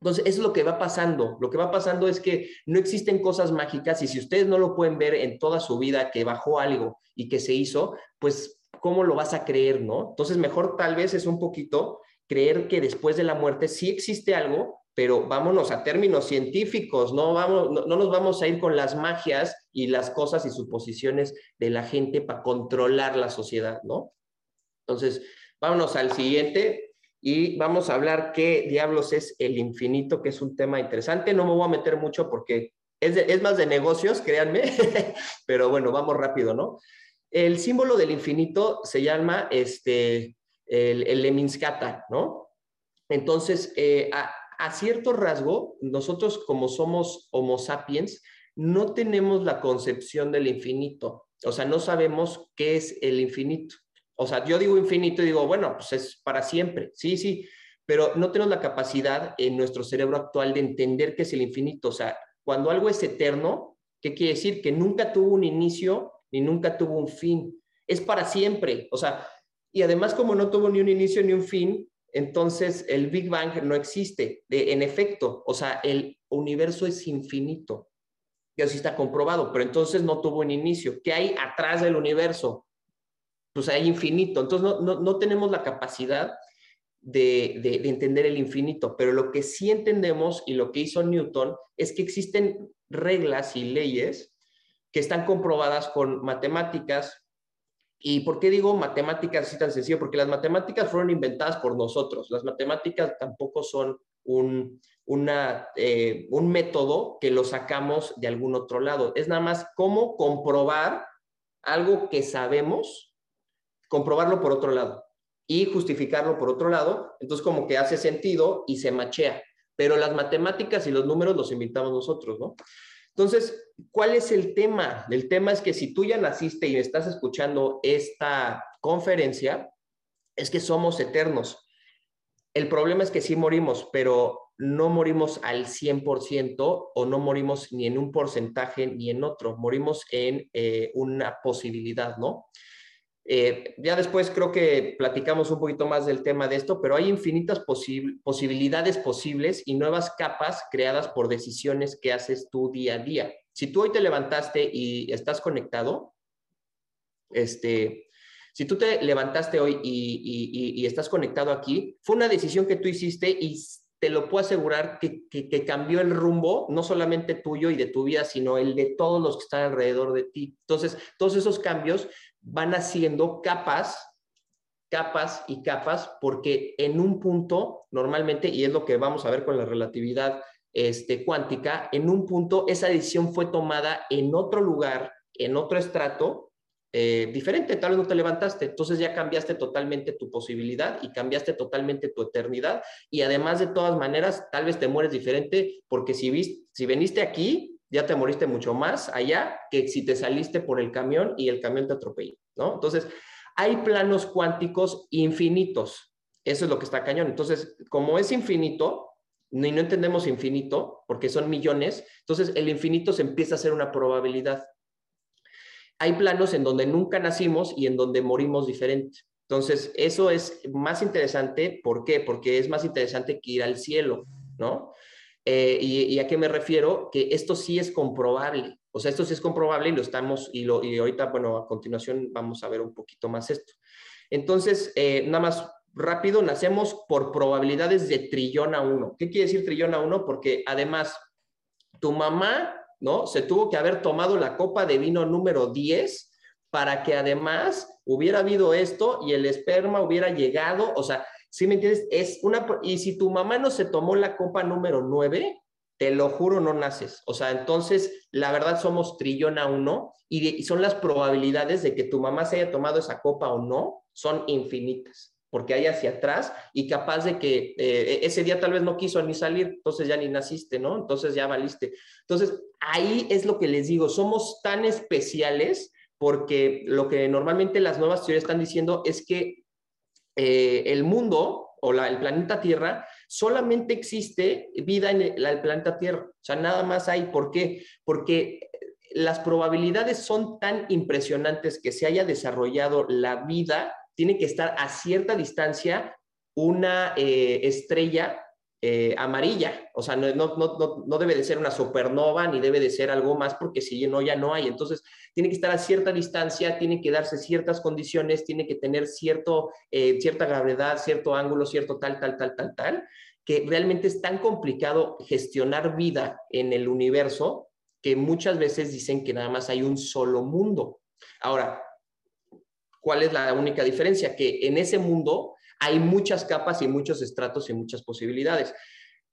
Entonces, eso es lo que va pasando. Lo que va pasando es que no existen cosas mágicas y si ustedes no lo pueden ver en toda su vida que bajó algo y que se hizo, pues, ¿cómo lo vas a creer, no? Entonces, mejor tal vez es un poquito creer que después de la muerte sí existe algo, pero vámonos a términos científicos, no, vamos, no, nos vamos a ir con las magias y las cosas y suposiciones de la gente para controlar la sociedad, ¿no? Entonces, vámonos al siguiente y vamos a hablar qué diablos es el infinito, que es un tema interesante. No me voy a meter mucho porque es, es más de negocios, créanme, pero bueno, vamos rápido, ¿no? El símbolo del infinito se llama este, el, el Leminskata, ¿no? Entonces, eh, a cierto rasgo, nosotros como somos Homo sapiens, no tenemos la concepción del infinito, o sea, no sabemos qué es el infinito. O sea, yo digo infinito y digo, bueno, pues es para siempre. Sí, sí, pero no tenemos la capacidad en nuestro cerebro actual de entender qué es el infinito. O sea, cuando algo es eterno, ¿qué quiere decir? Que nunca tuvo un inicio ni nunca tuvo un fin. Es para siempre. O sea, y además como no tuvo ni un inicio ni un fin, entonces el Big Bang no existe. De, en efecto, o sea, el universo es infinito. Y así está comprobado, pero entonces no tuvo un inicio. ¿Qué hay atrás del universo? Pues hay infinito. Entonces no, no tenemos la capacidad de, entender el infinito, pero lo que sí entendemos y lo que hizo Newton es que existen reglas y leyes que están comprobadas con matemáticas. ¿Y por qué digo matemáticas así tan sencillo? Porque las matemáticas fueron inventadas por nosotros. Las matemáticas tampoco son un, eh, un método que lo sacamos de algún otro lado. Es nada más cómo comprobar algo que sabemos, comprobarlo por otro lado y justificarlo por otro lado, entonces como que hace sentido y se machea. Pero las matemáticas y los números los invitamos nosotros, ¿no? Entonces, ¿cuál es el tema? El tema es que si tú ya naciste y estás escuchando esta conferencia, es que somos eternos. El problema es que sí morimos, pero no morimos al 100% o no morimos ni en un porcentaje ni en otro, morimos en eh, una posibilidad, ¿no? Eh, ya después creo que platicamos un poquito más del tema de esto, pero hay infinitas posibilidades posibles y nuevas capas creadas por decisiones que haces tú día a día. Si tú hoy te levantaste y estás conectado, este, si tú te levantaste hoy y, estás conectado aquí, fue una decisión que tú hiciste y te lo puedo asegurar que, que, cambió el rumbo, no solamente tuyo y de tu vida, sino el de todos los que están alrededor de ti. Entonces, todos esos cambios van haciendo capas, capas y capas, porque en un punto, normalmente, y es lo que vamos a ver con la relatividad este, cuántica, en un punto esa decisión fue tomada en otro lugar, en otro estrato, eh, diferente, tal vez no te levantaste, entonces ya cambiaste totalmente tu posibilidad y cambiaste totalmente tu eternidad y además de todas maneras, tal vez te mueres diferente porque si, viste, si veniste aquí, ya te moriste mucho más allá que si te saliste por el camión y el camión te atropelló, ¿no? Entonces, hay planos cuánticos infinitos. Eso es lo que está cañón. Entonces, como es infinito, ni no entendemos infinito, porque son millones, entonces el infinito se empieza a ser una probabilidad. Hay planos en donde nunca nacimos y en donde morimos diferente. Entonces, eso es más interesante. ¿Por qué? Porque es más interesante que ir al cielo, ¿no? Eh, y, a qué me refiero? Que esto sí es comprobable. O sea, esto sí es comprobable y lo estamos, y, lo, y ahorita, bueno, a continuación vamos a ver un poquito más esto. Entonces, eh, nada más rápido, nacemos por probabilidades de trillón a uno. ¿Qué quiere decir trillón a uno? Porque además, tu mamá, ¿no? Se tuvo que haber tomado la copa de vino número 10 para que además hubiera habido esto y el esperma hubiera llegado, o sea, ¿Sí me entiendes? Es una, y si tu mamá no se tomó la copa número 9, te lo juro, no naces. O sea, entonces, la verdad somos trillón a uno y, son las probabilidades de que tu mamá se haya tomado esa copa o no, son infinitas, porque hay hacia atrás y capaz de que eh, ese día tal vez no quiso ni salir, entonces ya ni naciste, ¿no? Entonces ya valiste. Entonces, ahí es lo que les digo, somos tan especiales porque lo que normalmente las nuevas teorías están diciendo es que eh, el mundo o el planeta Tierra, solamente existe vida en el, planeta Tierra. O sea, nada más hay. ¿Por qué? Porque las probabilidades son tan impresionantes que se haya desarrollado la vida, tiene que estar a cierta distancia una eh, estrella eh, amarilla, o sea, no, debe de ser una supernova ni debe de ser algo más porque si no, ya no hay. Entonces, tiene que estar a cierta distancia, tiene que darse ciertas condiciones, tiene que tener cierto, eh, cierta gravedad, cierto ángulo, cierto tal, tal, tal, tal, tal, que realmente es tan complicado gestionar vida en el universo que muchas veces dicen que nada más hay un solo mundo. Ahora, ¿cuál es la única diferencia? Que en ese mundo hay muchas capas y muchos estratos y muchas posibilidades.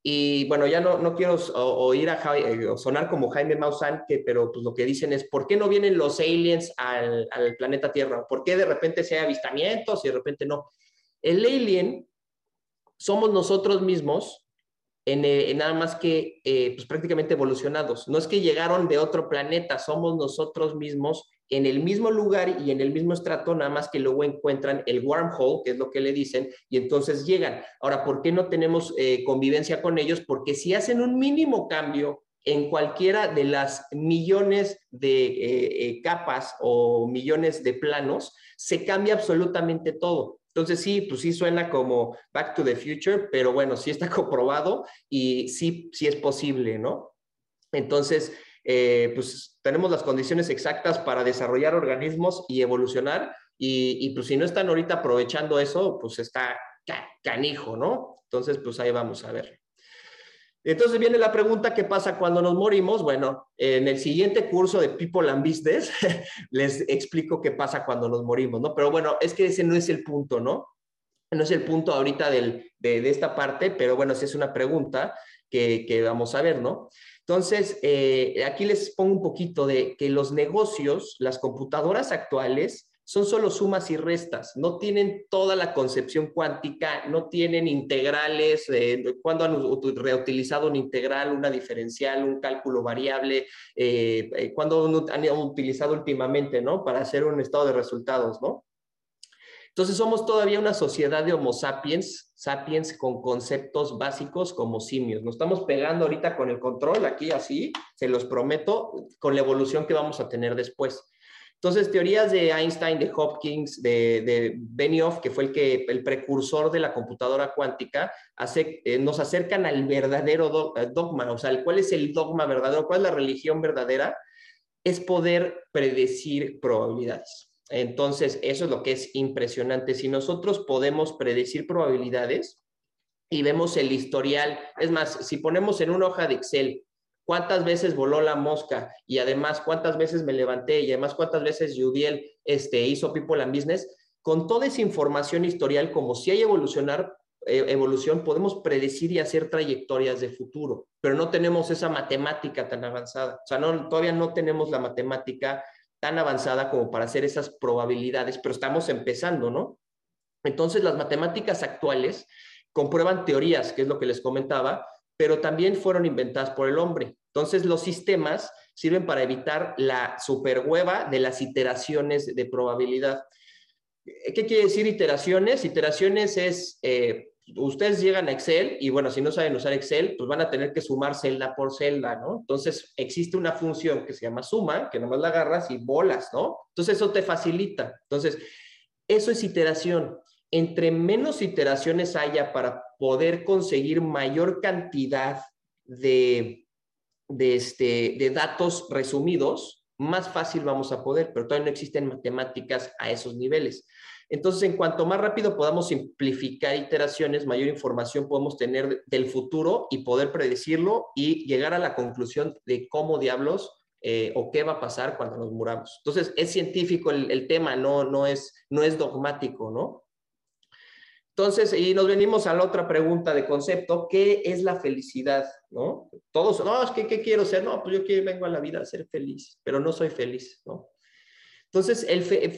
Y bueno, ya no, no quiero oír a eh, sonar como Jaime Maussan, que, pero pues lo que dicen es, ¿por qué no vienen los aliens al, planeta Tierra? ¿Por qué de repente se hay avistamientos y de repente no? El alien somos nosotros mismos en, nada más que pues prácticamente evolucionados. No es que llegaron de otro planeta, somos nosotros mismos en el mismo lugar y en el mismo estrato, nada más que luego encuentran el wormhole, que es lo que le dicen, y entonces llegan. Ahora, ¿por qué no tenemos convivencia con ellos? Porque si hacen un mínimo cambio en cualquiera de las millones de eh, eh, capas o millones de planos, se cambia absolutamente todo. Entonces sí, pues sí suena como Back to the Future, pero bueno, sí está comprobado y sí, sí es posible, ¿no? Entonces, eh, pues tenemos las condiciones exactas para desarrollar organismos y evolucionar y, y, pues si no están ahorita aprovechando eso, pues está canijo, ¿no? Entonces, pues ahí vamos a ver. Entonces viene la pregunta, ¿qué pasa cuando nos morimos? Bueno, en el siguiente curso de People and Business les explico qué pasa cuando nos morimos, ¿no? Pero bueno, es que ese no es el punto, ¿no? No es el punto ahorita de, esta parte, pero bueno, esa es una pregunta que, que vamos a ver, ¿no? Entonces, eh, aquí les pongo un poquito de que los negocios, las computadoras actuales, son solo sumas y restas, no tienen toda la concepción cuántica, no tienen integrales, eh, cuando han reutilizado un integral, una diferencial, un cálculo variable, eh, eh, cuando han utilizado últimamente, ¿no? Para hacer un estado de resultados, ¿no? Entonces somos todavía una sociedad de Homo sapiens, sapiens con conceptos básicos como simios. Nos estamos pegando ahorita con el control aquí así, se los prometo, con la evolución que vamos a tener después. Entonces, teorías de Einstein, de Hopkins, de, Benioff, que fue el, que, el precursor de la computadora cuántica, hace, eh, nos acercan al verdadero eh, dogma, o sea, ¿cuál es el dogma verdadero? ¿Cuál es la religión verdadera? Es poder predecir probabilidades. Entonces, eso es lo que es impresionante. Si nosotros podemos predecir probabilidades y vemos el historial, es más, si ponemos en una hoja de Excel cuántas veces voló la mosca y además cuántas veces me levanté y además cuántas veces Judiel este, hizo People and Business, con toda esa información historial, como si hay evolucionar, eh, evolución, podemos predecir y hacer trayectorias de futuro, pero no tenemos esa matemática tan avanzada. O sea, no, todavía no tenemos la matemática tan avanzada como para hacer esas probabilidades, pero estamos empezando, ¿no? Entonces, las matemáticas actuales comprueban teorías, que es lo que les comentaba, pero también fueron inventadas por el hombre. Entonces, los sistemas sirven para evitar la superhueva de las iteraciones de probabilidad. ¿Qué quiere decir iteraciones? Iteraciones es, eh, ustedes llegan a Excel y bueno, si no saben usar Excel, pues van a tener que sumar celda por celda, ¿no? Entonces, existe una función que se llama suma, que nomás la agarras y bolas, ¿no? Entonces, eso te facilita. Entonces, eso es iteración entre menos iteraciones haya para poder conseguir mayor cantidad de, de, este, de datos resumidos, más fácil vamos a poder, pero todavía no existen matemáticas a esos niveles. Entonces, en cuanto más rápido podamos simplificar iteraciones, mayor información podemos tener del futuro y poder predecirlo y llegar a la conclusión de cómo diablos eh, o qué va a pasar cuando nos muramos. Entonces, es científico el, tema, no, no, es, no es dogmático, ¿no? Entonces, y nos venimos a la otra pregunta de concepto, ¿qué es la felicidad? ¿No? Todos, no, es que, ¿qué quiero ser? No, pues yo quiero, vengo a la vida a ser feliz, pero no soy feliz, ¿no? Entonces,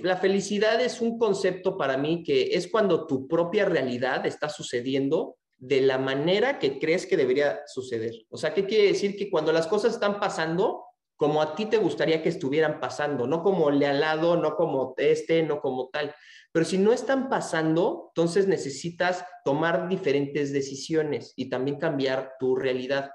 la felicidad es un concepto para mí que es cuando tu propia realidad está sucediendo de la manera que crees que debería suceder. O sea, ¿qué quiere decir? Que cuando las cosas están pasando, como a ti te gustaría que estuvieran pasando, no como lado, no como este, no como tal. Pero si no están pasando, entonces necesitas tomar diferentes decisiones y también cambiar tu realidad.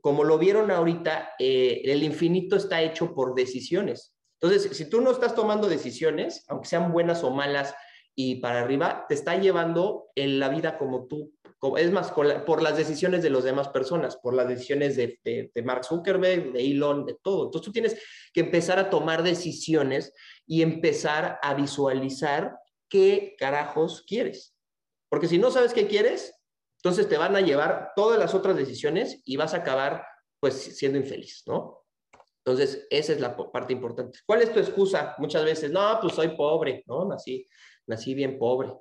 Como lo vieron ahorita, eh, el infinito está hecho por decisiones. Entonces, si tú no estás tomando decisiones, aunque sean buenas o malas y para arriba, te está llevando en la vida como tú es más, por las decisiones de las demás personas, por las decisiones de, de, Mark Zuckerberg, de Elon, de todo. Entonces tú tienes que empezar a tomar decisiones y empezar a visualizar qué carajos quieres. Porque si no sabes qué quieres, entonces te van a llevar todas las otras decisiones y vas a acabar pues siendo infeliz, ¿no? Entonces, esa es la parte importante. ¿Cuál es tu excusa? Muchas veces, no, pues soy pobre, ¿no? Nací, nací bien pobre.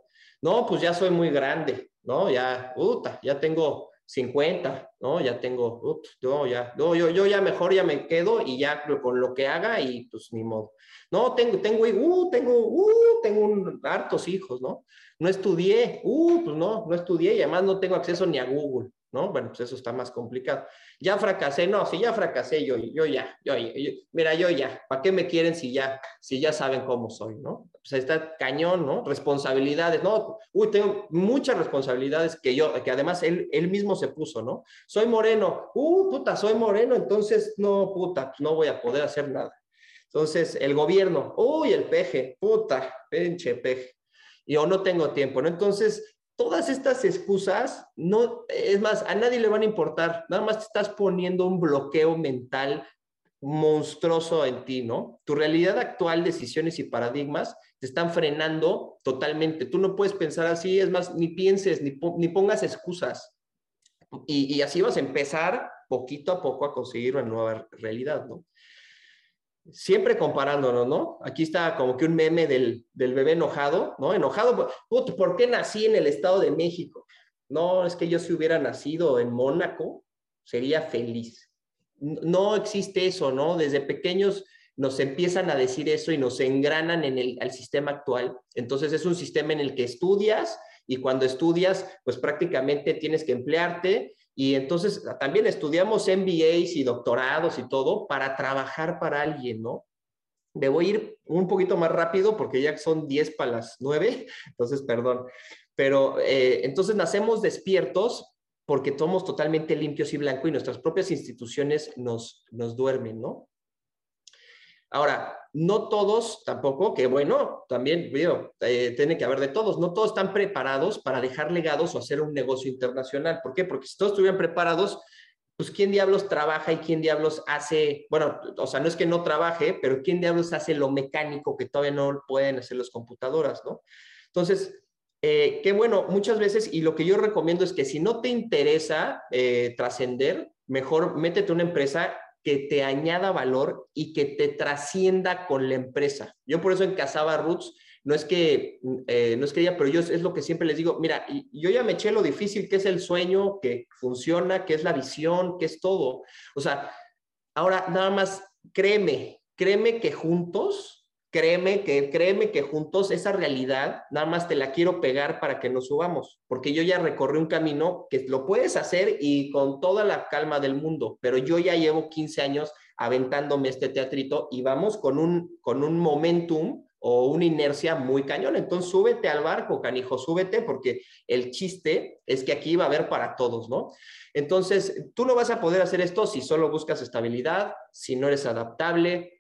No, pues ya soy muy grande. ¿no? Ya, puta, ya tengo 50, ¿no? Ya tengo, yo ya, no, yo, yo ya mejor ya me quedo y ya con lo que haga y pues ni modo. No, tengo, tengo, uh, tengo, uh, tengo un, hartos hijos, ¿no? No estudié, uh, pues no, no estudié y además no tengo acceso ni a Google, ¿no? Bueno, pues eso está más complicado. Ya fracasé, no, si ya fracasé, yo, yo ya, yo, mira, yo ya, ¿para qué me quieren si ya, si ya saben cómo soy, ¿no? Pues está cañón, ¿no? Responsabilidades, ¿no? Uy, tengo muchas responsabilidades que yo, que además él, él mismo se puso, ¿no? Soy moreno, uh, puta, soy moreno, entonces, no, puta, pues no voy a poder hacer nada. Entonces, el gobierno, uy, el peje, puta, pinche peje. Yo no tengo tiempo, ¿no? Entonces, todas estas excusas, no, es más, a nadie le van a importar, nada más te estás poniendo un bloqueo mental monstruoso en ti, ¿no? Tu realidad actual, decisiones y paradigmas te están frenando totalmente. Tú no puedes pensar así, es más, ni pienses, ni, ni pongas excusas. Y, y así vas a empezar poquito a poco a conseguir una nueva realidad, ¿no? Siempre comparándonos, ¿no? Aquí está como que un meme del, bebé enojado, ¿no? Enojado, ¿por qué nací en el Estado de México? No, es que yo si hubiera nacido en Mónaco, sería feliz. No existe eso, ¿no? Desde pequeños nos empiezan a decir eso y nos engranan en el sistema actual. Entonces es un sistema en el que estudias y cuando estudias, pues prácticamente tienes que emplearte y entonces también estudiamos MBAs y doctorados y todo para trabajar para alguien, ¿no? Debo ir un poquito más rápido porque ya son 10 para las 9, entonces perdón. Pero eh, entonces nacemos despiertos porque somos totalmente limpios y blancos y nuestras propias instituciones nos, nos duermen, ¿no? Ahora, no todos tampoco, que bueno, también eh, tiene que haber de todos, no todos están preparados para dejar legados o hacer un negocio internacional. ¿Por qué? Porque si todos estuvieran preparados, pues quién diablos trabaja y quién diablos hace, bueno, o sea, no es que no trabaje, pero quién diablos hace lo mecánico que todavía no pueden hacer las computadoras, ¿no? Entonces, eh, qué bueno, muchas veces, y lo que yo recomiendo es que si no te interesa eh, trascender, mejor métete una empresa que te añada valor y que te trascienda con la empresa. Yo por eso en Casaba Roots, no es que, eh, no es que ella, pero yo es lo que siempre les digo, mira, yo ya me eché lo difícil que es el sueño, que funciona, que es la visión, que es todo. O sea, ahora nada más créeme, créeme que juntos créeme que, créeme que juntos esa realidad nada más te la quiero pegar para que nos subamos, porque yo ya recorrí un camino que lo puedes hacer y con toda la calma del mundo, pero yo ya llevo 15 años aventándome este teatrito y vamos con un, con un momentum o una inercia muy cañón. Entonces, súbete al barco, canijo, súbete, porque el chiste es que aquí va a haber para todos, ¿no? Entonces, tú no vas a poder hacer esto si solo buscas estabilidad, si no eres adaptable,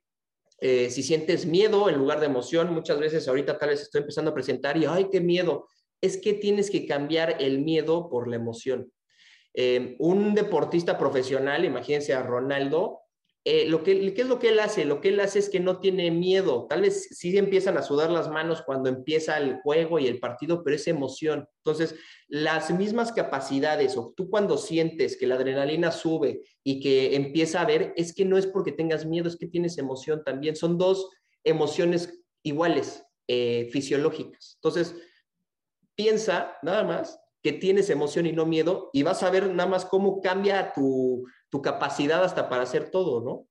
eh, si sientes miedo en lugar de emoción, muchas veces ahorita tal vez estoy empezando a presentar y, ay, qué miedo. Es que tienes que cambiar el miedo por la emoción. Eh, un deportista profesional, imagínense a Ronaldo, eh, lo que, ¿qué es lo que él hace? Lo que él hace es que no tiene miedo. Tal vez sí empiezan a sudar las manos cuando empieza el juego y el partido, pero es emoción. Entonces, las mismas capacidades, o tú cuando sientes que la adrenalina sube y que empieza a ver, es que no es porque tengas miedo, es que tienes emoción también. Son dos emociones iguales, eh, fisiológicas. Entonces, piensa nada más que tienes emoción y no miedo y vas a ver nada más cómo cambia tu, tu capacidad hasta para hacer todo, ¿no?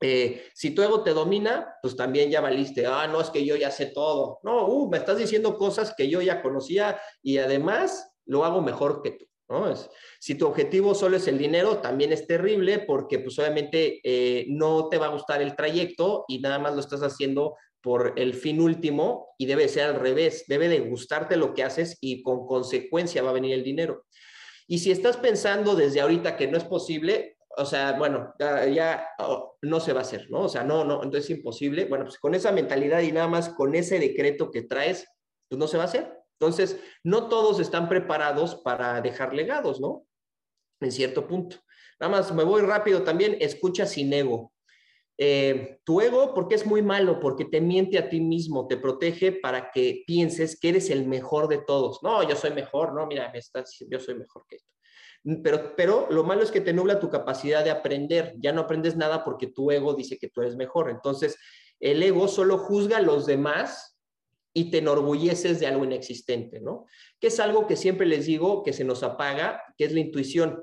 Eh, si tu ego te domina, pues también ya valiste, ah, no, es que yo ya sé todo. No, uh, me estás diciendo cosas que yo ya conocía y además lo hago mejor que tú. ¿no? Es, si tu objetivo solo es el dinero, también es terrible porque pues obviamente eh, no te va a gustar el trayecto y nada más lo estás haciendo por el fin último y debe ser al revés, debe de gustarte lo que haces y con consecuencia va a venir el dinero. Y si estás pensando desde ahorita que no es posible, o sea, bueno, ya, oh, no se va a hacer, ¿no? O sea, no, no, entonces es imposible. Bueno, pues con esa mentalidad y nada más con ese decreto que traes, pues no se va a hacer. Entonces, no todos están preparados para dejar legados, ¿no? En cierto punto. Nada más, me voy rápido también, escucha sin ego. Eh, tu ego, porque es muy malo, porque te miente a ti mismo, te protege para que pienses que eres el mejor de todos. No, yo soy mejor, no, mira, me estás, yo soy mejor que esto. Pero, pero lo malo es que te nubla tu capacidad de aprender. Ya no aprendes nada porque tu ego dice que tú eres mejor. Entonces, el ego solo juzga a los demás y te enorgulleces de algo inexistente, ¿no? Que es algo que siempre les digo que se nos apaga, que es la intuición.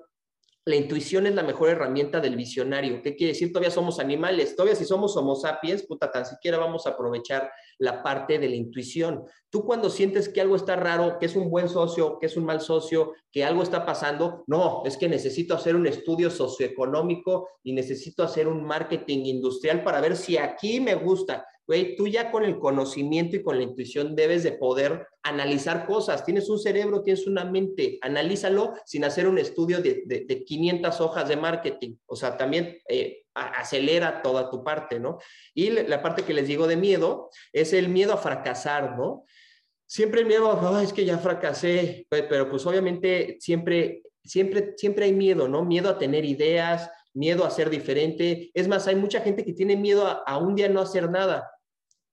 La intuición es la mejor herramienta del visionario. ¿Qué quiere decir? Todavía somos animales, todavía si somos homo sapiens, puta, tan siquiera vamos a aprovechar la parte de la intuición. Tú cuando sientes que algo está raro, que es un buen socio, que es un mal socio, que algo está pasando, no, es que necesito hacer un estudio socioeconómico y necesito hacer un marketing industrial para ver si aquí me gusta tú ya con el conocimiento y con la intuición debes de poder analizar cosas. Tienes un cerebro, tienes una mente, analízalo sin hacer un estudio de, de, 500 hojas de marketing. O sea, también eh, acelera toda tu parte, ¿no? Y la parte que les digo de miedo es el miedo a fracasar, ¿no? Siempre el miedo, es que ya fracasé, pero pues obviamente siempre, siempre, siempre hay miedo, ¿no? Miedo a tener ideas, miedo a ser diferente. Es más, hay mucha gente que tiene miedo a, un día no hacer nada.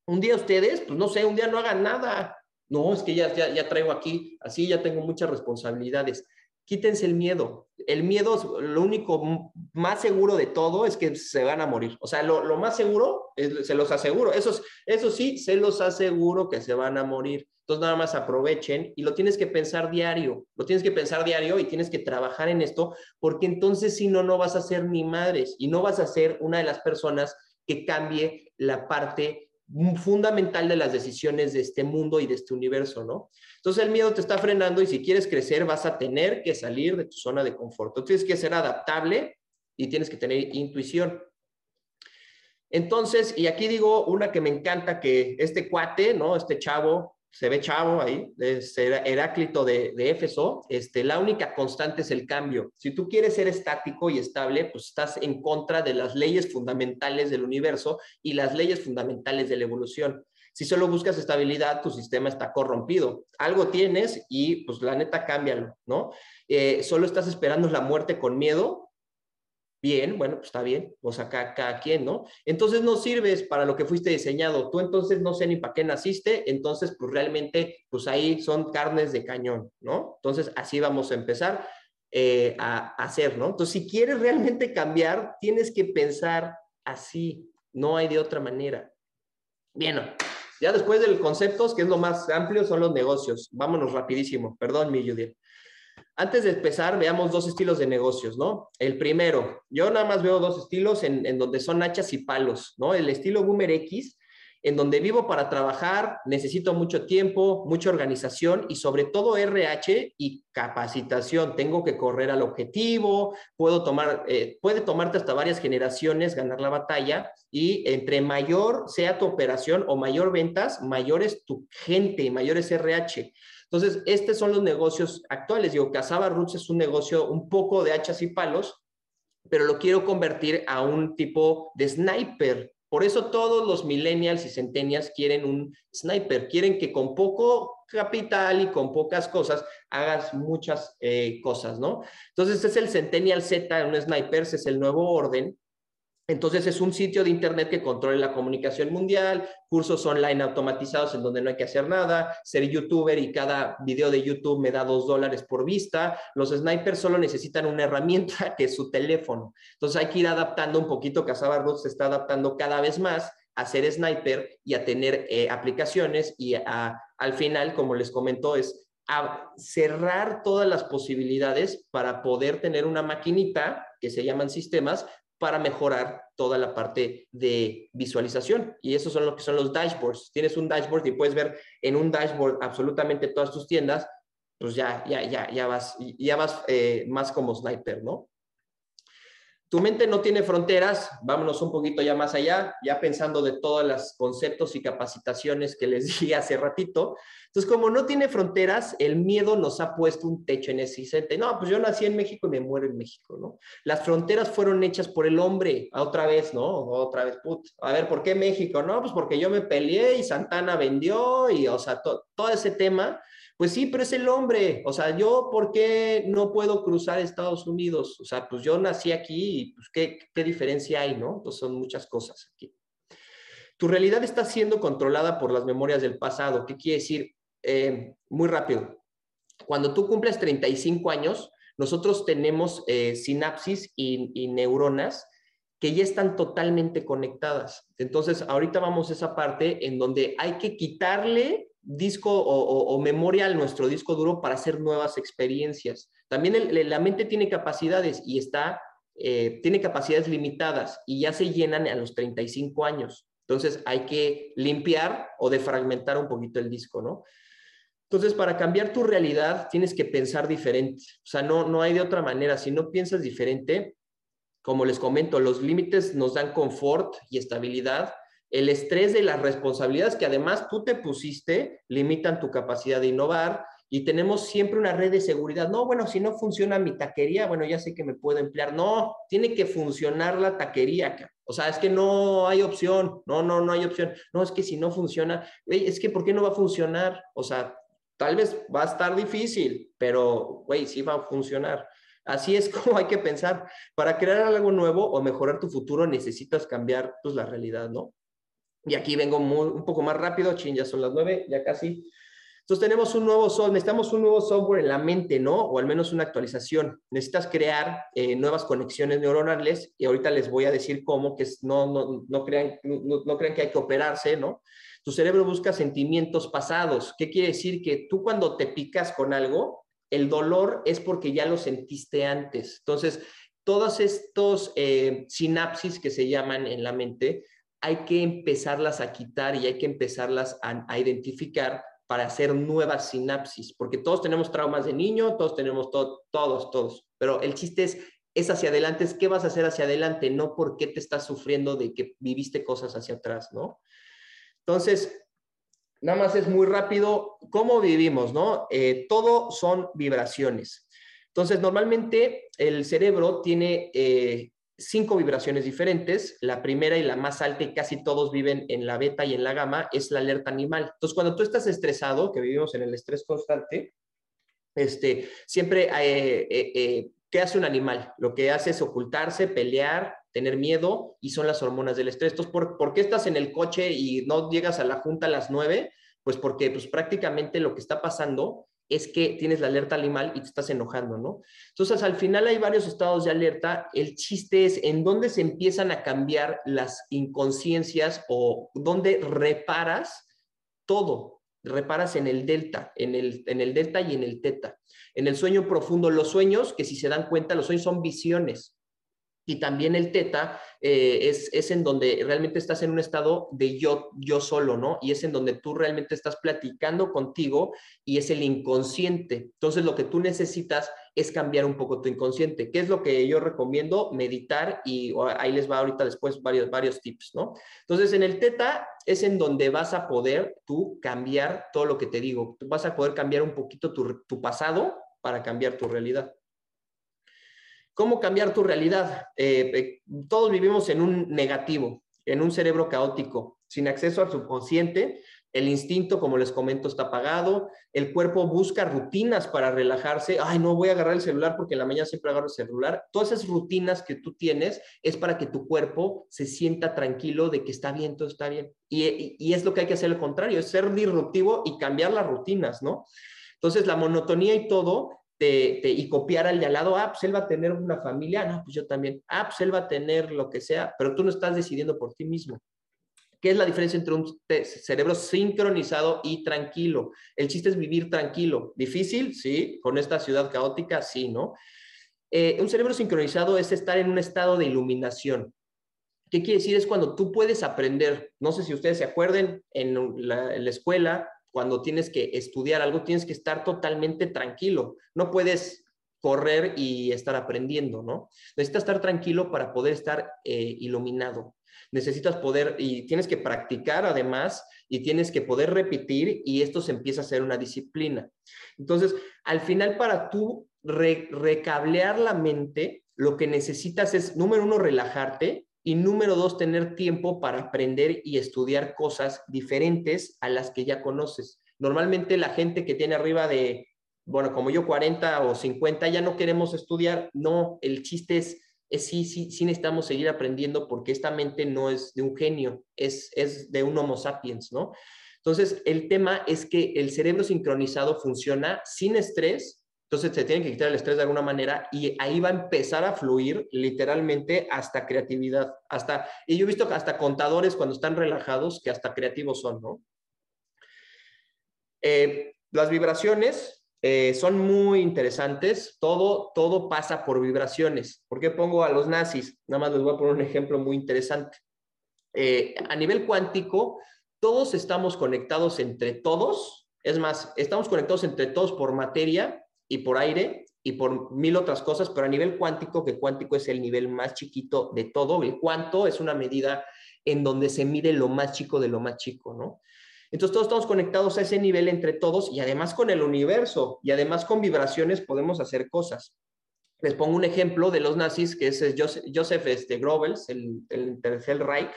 Un día ustedes, pues no sé, un día no hagan nada. No, es que ya, ya, traigo aquí, así ya tengo muchas responsabilidades. Quítense el miedo. El miedo, lo único más seguro de todo es que se van a morir. O sea, lo, más seguro, se los aseguro, eso, eso sí, se los aseguro que se van a morir. Entonces nada más aprovechen y lo tienes que pensar diario, lo tienes que pensar diario y tienes que trabajar en esto, porque entonces si no, no vas a ser ni madres y no vas a ser una de las personas que cambie la parte fundamental de las decisiones de este mundo y de este universo, ¿no? Entonces el miedo te está frenando y si quieres crecer vas a tener que salir de tu zona de confort. tienes que ser adaptable y tienes que tener intuición. Entonces, y aquí digo una que me encanta, que este cuate, ¿no? Este chavo, se ve chavo ahí, es Heráclito de, de, Éfeso, este, la única constante es el cambio. Si tú quieres ser estático y estable, pues estás en contra de las leyes fundamentales del universo y las leyes fundamentales de la evolución. Si solo buscas estabilidad, tu sistema está corrompido. Algo tienes y pues la neta cámbialo, ¿no? Eh, solo estás esperando la muerte con miedo, Bien, bueno, pues está bien, pues acá cada quien, ¿no? Entonces no sirves para lo que fuiste diseñado. Tú entonces no sé ni para qué naciste, entonces pues realmente pues ahí son carnes de cañón, ¿no? Entonces así vamos a empezar eh, a, hacer, ¿no? Entonces si quieres realmente cambiar, tienes que pensar así, no hay de otra manera. Bien, ya después del conceptos, que es lo más amplio, son los negocios. Vámonos rapidísimo, perdón mi Judith. Antes de empezar, veamos dos estilos de negocios, ¿no? El primero, yo nada más veo dos estilos en, donde son hachas y palos, ¿no? El estilo Boomer X, en donde vivo para trabajar, necesito mucho tiempo, mucha organización y sobre todo RH y capacitación. Tengo que correr al objetivo, puedo tomar, eh, puede tomarte hasta varias generaciones ganar la batalla y entre mayor sea tu operación o mayor ventas, mayor es tu gente, mayor es RH. Entonces, estos son los negocios actuales. Digo, Casaba Roots es un negocio un poco de hachas y palos, pero lo quiero convertir a un tipo de sniper. Por eso todos los millennials y centennials quieren un sniper, quieren que con poco capital y con pocas cosas hagas muchas eh, cosas, ¿no? Entonces es el Centennial Z, un sniper, es el nuevo orden, entonces es un sitio de Internet que controla la comunicación mundial, cursos online automatizados en donde no hay que hacer nada, ser youtuber y cada video de YouTube me da dos dólares por vista. Los snipers solo necesitan una herramienta que es su teléfono. Entonces hay que ir adaptando un poquito, Casaba se está adaptando cada vez más a ser sniper y a tener eh, aplicaciones y al final, como les comentó, es a cerrar todas las posibilidades para poder tener una maquinita que se llaman sistemas para mejorar toda la parte de visualización. Y esos son lo que son los dashboards. Tienes un dashboard y puedes ver en un dashboard absolutamente todas tus tiendas, pues ya, ya, ya, ya vas, ya vas eh, más como sniper, ¿no? Tu mente no tiene fronteras, vámonos un poquito ya más allá, ya pensando de todos los conceptos y capacitaciones que les di hace ratito. Entonces, como no tiene fronteras, el miedo nos ha puesto un techo en ese instante. No, pues yo nací en México y me muero en México, ¿no? Las fronteras fueron hechas por el hombre, otra vez, ¿no? Otra vez, put. A ver, ¿por qué México? No, pues porque yo me peleé y Santana vendió y, o sea, todo ese tema pues sí, pero es el hombre. O sea, yo, ¿por qué no puedo cruzar Estados Unidos? O sea, pues yo nací aquí y pues qué, diferencia hay, ¿no? Pues son muchas cosas aquí. Tu realidad está siendo controlada por las memorias del pasado. ¿Qué quiere decir? Eh, muy rápido. Cuando tú cumples 35 años, nosotros tenemos eh, sinapsis y, y neuronas que ya están totalmente conectadas. Entonces, ahorita vamos a esa parte en donde hay que quitarle disco o, memoria al nuestro disco duro para hacer nuevas experiencias. También la mente tiene capacidades y está, eh, tiene capacidades limitadas y ya se llenan a los 35 años. Entonces hay que limpiar o defragmentar un poquito el disco, ¿no? Entonces, para cambiar tu realidad, tienes que pensar diferente. O sea, no, no hay de otra manera. Si no piensas diferente, como les comento, los límites nos dan confort y estabilidad. El estrés de las responsabilidades que además tú te pusiste limitan tu capacidad de innovar y tenemos siempre una red de seguridad. No, bueno, si no funciona mi taquería, bueno, ya sé que me puedo emplear. No, tiene que funcionar la taquería. O sea, es que no hay opción. No, no, no hay opción. No, es que si no funciona, es que ¿por qué no va a funcionar? O sea, Tal vez va a estar difícil, pero, güey, sí va a funcionar. Así es como hay que pensar. Para crear algo nuevo o mejorar tu futuro necesitas cambiar pues, la realidad, ¿no? Y aquí vengo un poco más rápido, chin, ya son las nueve, ya casi. Entonces tenemos un nuevo software, necesitamos un nuevo software en la mente, ¿no? O al menos una actualización. Necesitas crear eh, nuevas conexiones neuronales y ahorita les voy a decir cómo, que no, no, no, crean, no, crean que hay que operarse, ¿no? Tu cerebro busca sentimientos pasados. ¿Qué quiere decir? Que tú cuando te picas con algo, el dolor es porque ya lo sentiste antes. Entonces, todos estos eh, sinapsis que se llaman en la mente, hay que empezarlas a quitar y hay que empezarlas a, identificar para hacer nuevas sinapsis, porque todos tenemos traumas de niño, todos tenemos todos, todos, pero el chiste es, es hacia adelante, es qué vas a hacer hacia adelante, no por qué te estás sufriendo de que viviste cosas hacia atrás, ¿no? Entonces, nada más es muy rápido, ¿cómo vivimos? ¿no? Eh, todo son vibraciones. Entonces, normalmente el cerebro tiene eh, cinco vibraciones diferentes. La primera y la más alta, y casi todos viven en la beta y en la gamma, es la alerta animal. Entonces, cuando tú estás estresado, que vivimos en el estrés constante, este, siempre, eh, ¿qué hace un animal? Lo que hace es ocultarse, pelear, tener miedo y son las hormonas del estrés. Entonces, ¿por, qué estás en el coche y no llegas a la junta a las nueve? Pues porque pues, prácticamente lo que está pasando es que tienes la alerta animal y te estás enojando, ¿no? Entonces, al final hay varios estados de alerta. El chiste es en dónde se empiezan a cambiar las inconsciencias o dónde reparas todo. Reparas en el delta, en el, en el delta y en el teta. En el sueño profundo, los sueños, que si se dan cuenta, los sueños son visiones. Y también el teta eh, es, es, en donde realmente estás en un estado de yo, yo solo, ¿no? Y es en donde tú realmente estás platicando contigo y es el inconsciente. Entonces lo que tú necesitas es cambiar un poco tu inconsciente. ¿Qué es lo que yo recomiendo? Meditar y ahí les va ahorita después varios, varios tips, ¿no? Entonces en el teta es en donde vas a poder tú cambiar todo lo que te digo. Tú vas a poder cambiar un poquito tu, tu pasado para cambiar tu realidad. ¿Cómo cambiar tu realidad? Eh, eh, todos vivimos en un negativo, en un cerebro caótico, sin acceso al subconsciente. El instinto, como les comento, está apagado. El cuerpo busca rutinas para relajarse. Ay, no voy a agarrar el celular porque en la mañana siempre agarro el celular. Todas esas rutinas que tú tienes es para que tu cuerpo se sienta tranquilo de que está bien, todo está bien. Y, y es lo que hay que hacer al contrario, es ser disruptivo y cambiar las rutinas, ¿no? Entonces, la monotonía y todo y copiar al de al lado, ah, pues él va a tener una familia, no, pues yo también, ah, pues él va a tener lo que sea, pero tú no estás decidiendo por ti mismo. ¿Qué es la diferencia entre un cerebro sincronizado y tranquilo? El chiste es vivir tranquilo. ¿Difícil? Sí. ¿Con esta ciudad caótica? Sí, ¿no? Eh, un cerebro sincronizado es estar en un estado de iluminación. ¿Qué quiere decir? Es cuando tú puedes aprender. No sé si ustedes se acuerden, en la escuela cuando tienes que estudiar algo, tienes que estar totalmente tranquilo. No puedes correr y estar aprendiendo, ¿no? Necesitas estar tranquilo para poder estar eh, iluminado. Necesitas poder, y tienes que practicar además, y tienes que poder repetir, y esto se empieza a ser una disciplina. Entonces, al final, para tú recablear la mente, lo que necesitas es, número uno, relajarte, y número dos, tener tiempo para aprender y estudiar cosas diferentes a las que ya conoces. Normalmente la gente que tiene arriba de, bueno, como yo 40 o 50, ya no queremos estudiar. No, el chiste es, sí, sí, sí necesitamos seguir aprendiendo porque esta mente no es de un genio, es, es de un Homo sapiens, ¿no? Entonces, el tema es que el cerebro sincronizado funciona sin estrés entonces se tiene que quitar el estrés de alguna manera y ahí va a empezar a fluir literalmente hasta creatividad, hasta, y yo he visto hasta contadores cuando están relajados que hasta creativos son, ¿no? Eh, las vibraciones eh, son muy interesantes. Todo, todo pasa por vibraciones. ¿Por qué pongo a los nazis? Nada más les voy a poner un ejemplo muy interesante. Eh, a nivel cuántico, todos estamos conectados entre todos. Es más, estamos conectados entre todos por materia y por aire y por mil otras cosas, pero a nivel cuántico, que cuántico es el nivel más chiquito de todo, el cuánto es una medida en donde se mide lo más chico de lo más chico, ¿no? Entonces todos estamos conectados a ese nivel entre todos y además con el universo y además con vibraciones podemos hacer cosas. Les pongo un ejemplo de los nazis, que es Joseph, este, Goebbels, el, el Tercer Reich,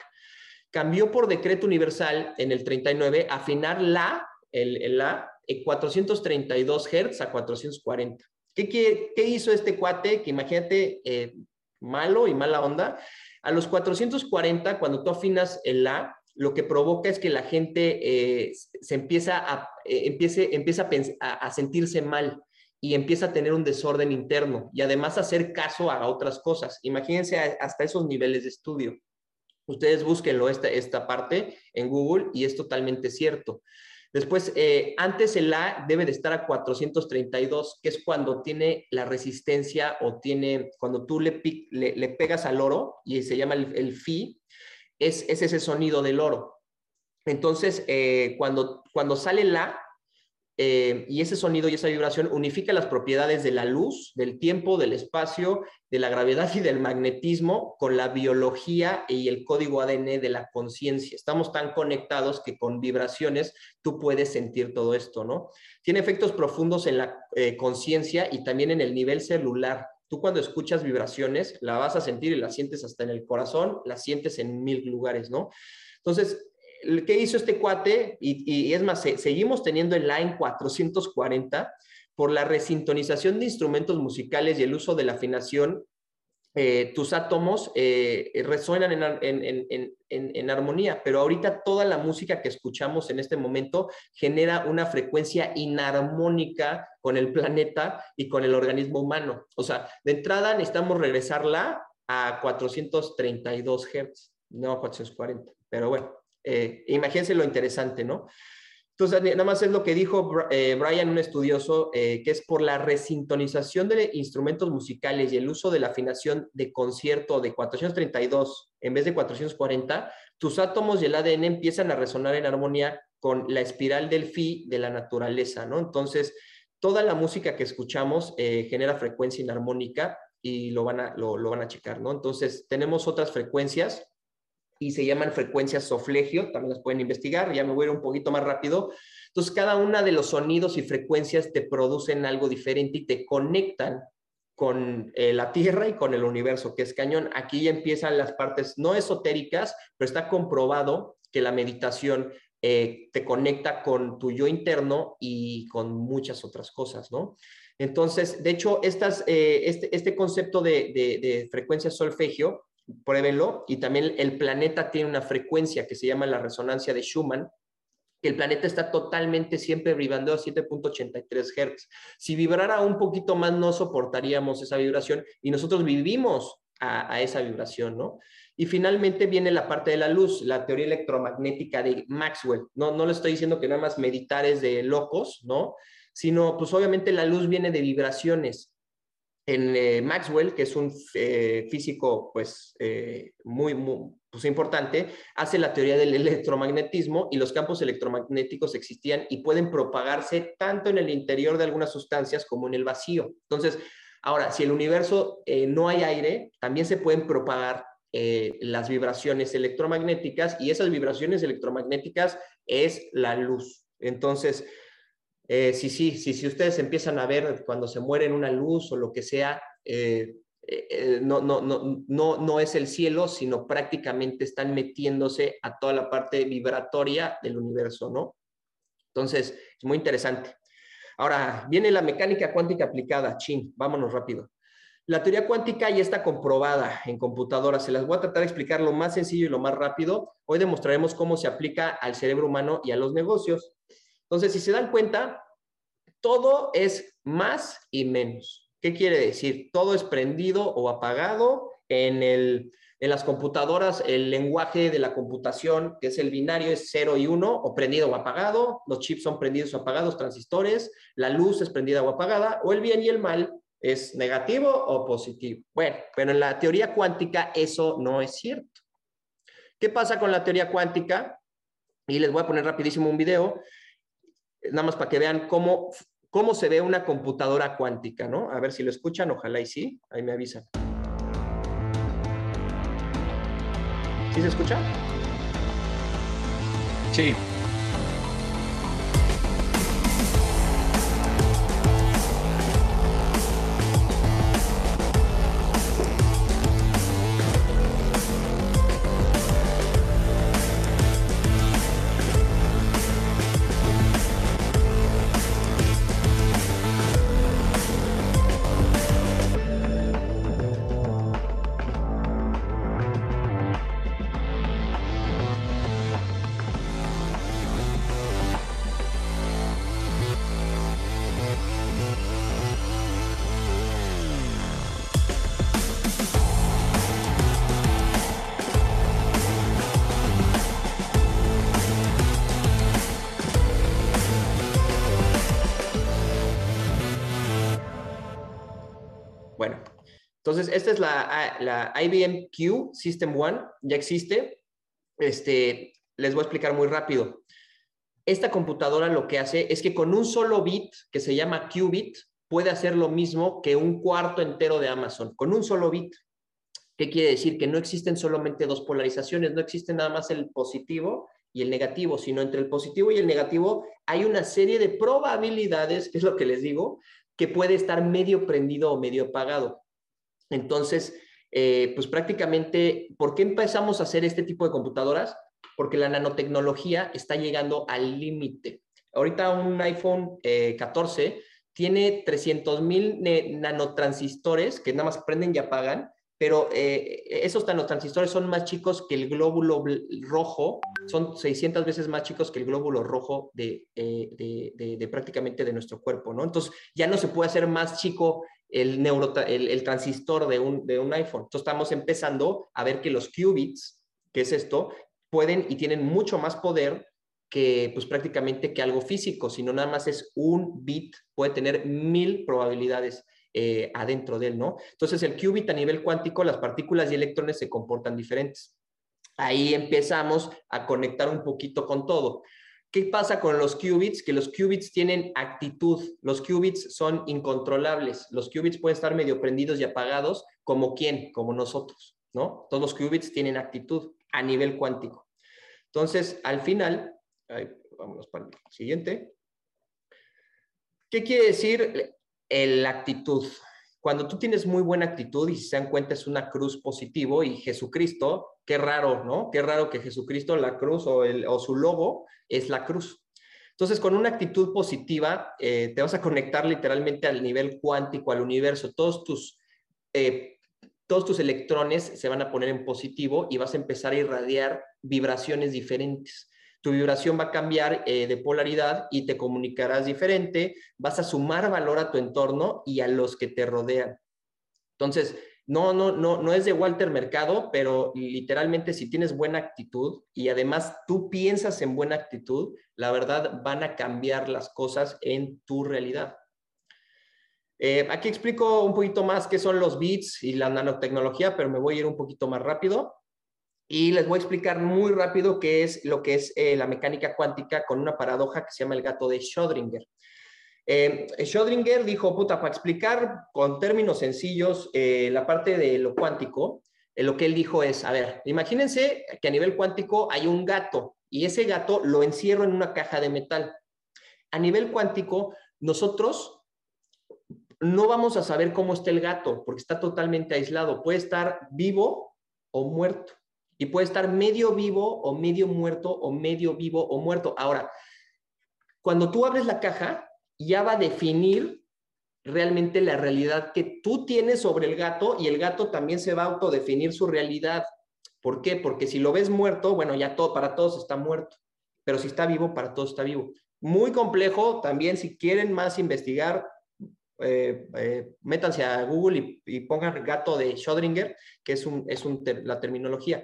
cambió por decreto universal en el 39 afinar la, el, la, 432 Hz a 440. ¿Qué, ¿Qué, hizo este cuate? Que imagínate, eh, malo y mala onda. A los 440, cuando tú afinas el La, lo que provoca es que la gente eh, se empieza a, eh, empiece, empieza a, a, sentirse mal y empieza a tener un desorden interno y además a hacer caso a otras cosas. Imagínense hasta esos niveles de estudio. Ustedes búsquenlo esta, esta parte en Google y es totalmente cierto. Después, eh, antes el A debe de estar a 432, que es cuando tiene la resistencia o tiene, cuando tú le, le, pegas al oro y se llama el, el Fi, es, es, ese sonido del oro. Entonces, eh, cuando, cuando sale la eh, y ese sonido y esa vibración unifica las propiedades de la luz, del tiempo, del espacio, de la gravedad y del magnetismo con la biología y el código ADN de la conciencia. Estamos tan conectados que con vibraciones tú puedes sentir todo esto, ¿no? Tiene efectos profundos en la eh, conciencia y también en el nivel celular. Tú cuando escuchas vibraciones la vas a sentir y la sientes hasta en el corazón, la sientes en mil lugares, ¿no? Entonces, ¿qué hizo este cuate? Y, es más, seguimos teniendo el line 440 por la resintonización de instrumentos musicales y el uso de la afinación. Eh, tus átomos eh, resuenan en, armonía, pero ahorita toda la música que escuchamos en este momento genera una frecuencia inarmónica con el planeta y con el organismo humano. O sea, de entrada necesitamos regresarla a 432 Hz, no 440, pero bueno. Eh, imagínense lo interesante, ¿no? Entonces, nada más es lo que dijo eh, Brian, un estudioso, eh, que es por la resintonización de instrumentos musicales y el uso de la afinación de concierto de 432 en vez de 440, tus átomos y el ADN empiezan a resonar en armonía con la espiral del Fi de la naturaleza, ¿no? Entonces, toda la música que escuchamos genera frecuencia inarmónica y lo van, a, lo, lo van a checar, ¿no? Entonces, tenemos otras frecuencias y se llaman frecuencias soflegio, también las pueden investigar, ya me voy a ir un poquito más rápido. Entonces, cada una de los sonidos y frecuencias te producen algo diferente y te conectan con eh, la Tierra y con el universo, que es cañón. Aquí ya empiezan las partes no esotéricas, pero está comprobado que la meditación eh, te conecta con tu yo interno y con muchas otras cosas, ¿no? Entonces, de hecho, estas, eh, este, este, concepto de, de, de frecuencia solfegio pruébenlo. Y también el planeta tiene una frecuencia que se llama la resonancia de Schumann, que el planeta está totalmente siempre vibrando a 7.83 Hz. Si vibrara un poquito más, no soportaríamos esa vibración y nosotros vivimos a, esa vibración, ¿no? Y finalmente viene la parte de la luz, la teoría electromagnética de Maxwell. No, no le estoy diciendo que nada más meditar es de locos, ¿no? Sino, pues obviamente la luz viene de vibraciones en eh, Maxwell, que es un eh, físico pues, eh, muy, pues, importante, hace la teoría del electromagnetismo y los campos electromagnéticos existían y pueden propagarse tanto en el interior de algunas sustancias como en el vacío. Entonces, ahora, si el universo no hay aire, también se pueden propagar las vibraciones electromagnéticas y esas vibraciones electromagnéticas es la luz. Entonces, eh, sí, sí, sí, si ustedes empiezan a ver cuando se muere en una luz o lo que sea, eh, eh, no, no, no, no, no es el cielo, sino prácticamente están metiéndose a toda la parte vibratoria del universo, ¿no? Entonces, es muy interesante. Ahora, viene la mecánica cuántica aplicada. Chin, vámonos rápido. La teoría cuántica ya está comprobada en computadoras. Se las voy a tratar de explicar lo más sencillo y lo más rápido. Hoy demostraremos cómo se aplica al cerebro humano y a los negocios. Entonces, si se dan cuenta, todo es más y menos. ¿Qué quiere decir? Todo es prendido o apagado en el En las computadoras, el lenguaje de la computación, que es el binario, es 0 y 1, o prendido o apagado. Los chips son prendidos o apagados, transistores. La luz es prendida o apagada. O el bien y el mal es negativo o positivo. Bueno, pero en la teoría cuántica eso no es cierto. ¿Qué pasa con la teoría cuántica? Y les voy a poner rapidísimo un video, nada más para que vean cómo, cómo se ve una computadora cuántica, ¿no? A ver si lo escuchan, ojalá y sí, ahí me avisan. ¿Sí se escucha? Sí. Entonces, esta es la, IBM Q System One, ya existe. Este, les voy a explicar muy rápido. Esta computadora lo que hace es que con un solo bit, que se llama qubit, puede hacer lo mismo que un cuarto entero de Amazon, con un solo bit. ¿Qué quiere decir? Que no existen solamente dos polarizaciones, no existe nada más el positivo y el negativo, sino entre el positivo y el negativo hay una serie de probabilidades, que es lo que les digo, que puede estar medio prendido o medio apagado. Entonces, eh, pues prácticamente, ¿por qué empezamos a hacer este tipo de computadoras? Porque la nanotecnología está llegando al límite. Ahorita un iPhone 14 eh, tiene 300 mil nanotransistores que nada más prenden y apagan, pero eh, esos nanotransistores son más chicos que el glóbulo rojo, son 600 veces más chicos que el glóbulo rojo de, prácticamente de nuestro cuerpo, ¿no? Entonces ya no se puede hacer más chico el, el, transistor de un, de un iPhone. Entonces estamos empezando a ver que los qubits, que es esto, pueden y tienen mucho más poder que pues prácticamente que algo físico, sino nada más es un bit, puede tener mil probabilidades eh, adentro de él, ¿no? Entonces el qubit a nivel cuántico, las partículas y electrones se comportan diferentes. Ahí empezamos a conectar un poquito con todo. ¿Qué pasa con los qubits? Que los qubits tienen actitud. Los qubits son incontrolables. Los qubits pueden estar medio prendidos y apagados, como quién, como nosotros, ¿no? Todos los qubits tienen actitud a nivel cuántico. Entonces, al final, vámonos para el siguiente. ¿Qué quiere decir la actitud? Cuando tú tienes muy buena actitud y se dan cuenta es una cruz positivo y Jesucristo, qué raro, ¿no? Qué raro que Jesucristo, la cruz o, el, o su logo es la cruz. Entonces, con una actitud positiva, eh, te vas a conectar literalmente al nivel cuántico, al universo. Todos tus, eh, todos tus electrones se van a poner en positivo y vas a empezar a irradiar vibraciones diferentes. Tu vibración va a cambiar eh, de polaridad y te comunicarás diferente, vas a sumar valor a tu entorno y a los que te rodean. Entonces, no, no, no, no es de Walter Mercado, pero literalmente si tienes buena actitud y además tú piensas en buena actitud, la verdad van a cambiar las cosas en tu realidad. Eh, aquí explico un poquito más qué son los bits y la nanotecnología, pero me voy a ir un poquito más rápido. Y les voy a explicar muy rápido qué es lo que es eh, la mecánica cuántica con una paradoja que se llama el gato de Schrödinger. Eh, Schrödinger dijo, puta, para explicar con términos sencillos eh, la parte de lo cuántico, eh, lo que él dijo es, a ver, imagínense que a nivel cuántico hay un gato y ese gato lo encierro en una caja de metal. A nivel cuántico, nosotros no vamos a saber cómo está el gato porque está totalmente aislado. Puede estar vivo o muerto. Y puede estar medio vivo o medio muerto o medio vivo o muerto. Ahora, cuando tú abres la caja, ya va a definir realmente la realidad que tú tienes sobre el gato y el gato también se va a autodefinir su realidad. ¿Por qué? Porque si lo ves muerto, bueno, ya todo para todos está muerto, pero si está vivo, para todos está vivo. Muy complejo, también si quieren más investigar, eh, eh, métanse a Google y, pongan gato de Schrödinger, que es, un, es la terminología.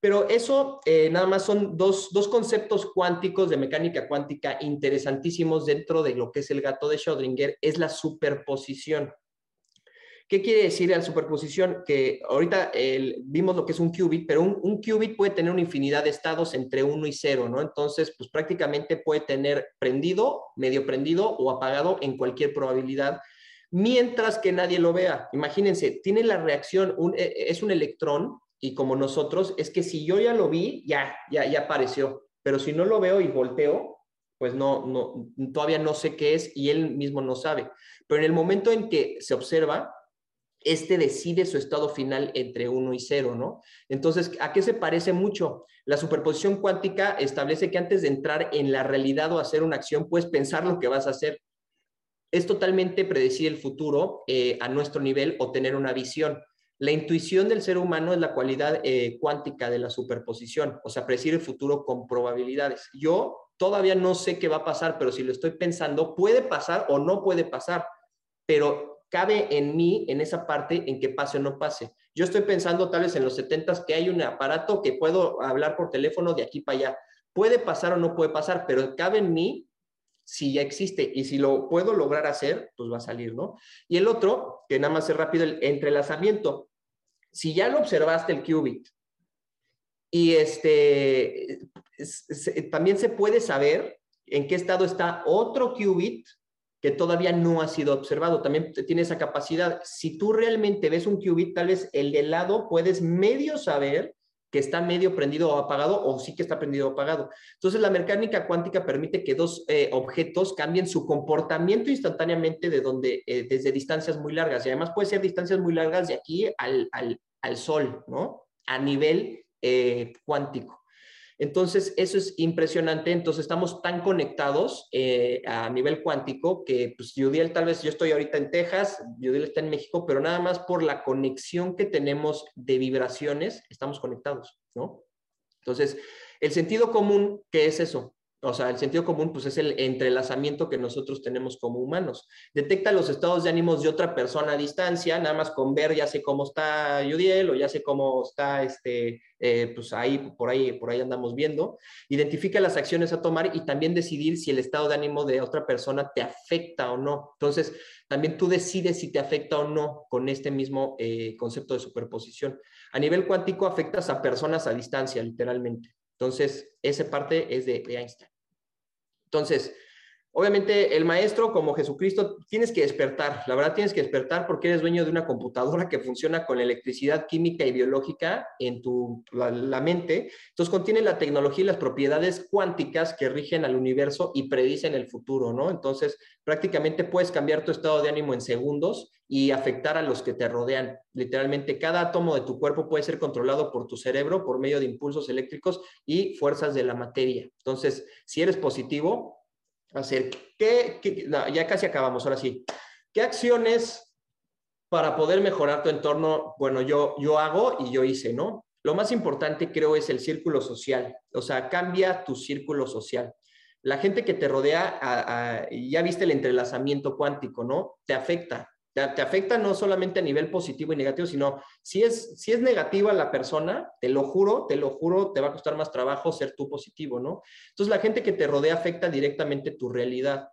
Pero eso eh, nada más son dos, dos, conceptos cuánticos de mecánica cuántica interesantísimos dentro de lo que es el gato de Schrödinger, es la superposición. ¿Qué quiere decir la superposición? Que ahorita vimos lo que es un qubit, pero un, qubit puede tener una infinidad de estados entre 1 y 0, ¿no? Entonces, pues prácticamente puede tener prendido, medio prendido o apagado en cualquier probabilidad, mientras que nadie lo vea. Imagínense, tiene la reacción, e, es un electrón y como nosotros, es que si yo ya lo vi, ya, ya, ya apareció. Pero si no lo veo y volteo, pues no, no, todavía no sé qué es y él mismo no sabe. Pero en el momento en que se observa, este decide su estado final entre 1 y 0, ¿no? Entonces, ¿a qué se parece mucho? La superposición cuántica establece que antes de entrar en la realidad o hacer una acción, puedes pensar lo que vas a hacer. Es totalmente predecir el futuro eh, a nuestro nivel o tener una visión. La intuición del ser humano es la cualidad eh, cuántica de la superposición, o sea, predecir el futuro con probabilidades. Yo todavía no sé qué va a pasar, pero si lo estoy pensando, puede pasar o no puede pasar, pero cabe en mí, en esa parte, en que pase o no pase. Yo estoy pensando tal vez en los 70 que hay un aparato que puedo hablar por teléfono de aquí para allá. Puede pasar o no puede pasar, pero cabe en mí si ya existe y si lo puedo lograr hacer, pues va a salir, ¿no? Y el otro, que nada más es rápido, el entrelazamiento. Si ya lo observaste el qubit y este, también se puede saber en qué estado está otro qubit que todavía no ha sido observado. También tiene esa capacidad. Si tú realmente ves un qubit, tal vez el de lado puedes medio saber que está medio prendido o apagado o sí que está prendido o apagado. Entonces, la mecánica cuántica permite que dos eh, objetos cambien su comportamiento instantáneamente de donde, eh, desde distancias muy largas. Y además puede ser distancias muy largas de aquí al, al, Sol, ¿no? A nivel eh, cuántico. Entonces, eso es impresionante. Entonces, estamos tan conectados eh, a nivel cuántico que, pues, Yudiel, tal vez yo estoy ahorita en Texas, Yudiel está en México, pero nada más por la conexión que tenemos de vibraciones, estamos conectados, ¿no? Entonces, el sentido común, ¿qué es eso? O sea, el sentido común, pues es el entrelazamiento que nosotros tenemos como humanos. Detecta los estados de ánimos de otra persona a distancia, nada más con ver ya sé cómo está Yudiel o ya sé cómo está este, eh, pues ahí, por ahí, por ahí andamos viendo. Identifica las acciones a tomar y también decidir si el estado de ánimo de otra persona te afecta o no. Entonces, también tú decides si te afecta o no con este mismo eh, concepto de superposición. A nivel cuántico afectas a personas a distancia, literalmente. Entonces, esa parte es de Einstein. Entonces, obviamente el maestro como Jesucristo tienes que despertar, la verdad tienes que despertar porque eres dueño de una computadora que funciona con electricidad química y biológica en tu la, mente. Entonces contiene la tecnología y las propiedades cuánticas que rigen al universo y predicen el futuro, ¿no? Entonces, prácticamente puedes cambiar tu estado de ánimo en segundos y afectar a los que te rodean. Literalmente, cada átomo de tu cuerpo puede ser controlado por tu cerebro por medio de impulsos eléctricos y fuerzas de la materia. Entonces, si eres positivo, hacer, ¿qué, ya casi acabamos, ahora sí. ¿Qué acciones para poder mejorar tu entorno? Bueno, yo, yo hago y yo hice, ¿no? Lo más importante creo es el círculo social, o sea, cambia tu círculo social. La gente que te rodea, ya viste el entrelazamiento cuántico, ¿no? Te afecta, te, afecta no solamente a nivel positivo y negativo, sino si es, si es negativa la persona, te lo juro, te lo juro, te va a costar más trabajo ser tú positivo, ¿no? Entonces la gente que te rodea afecta directamente tu realidad.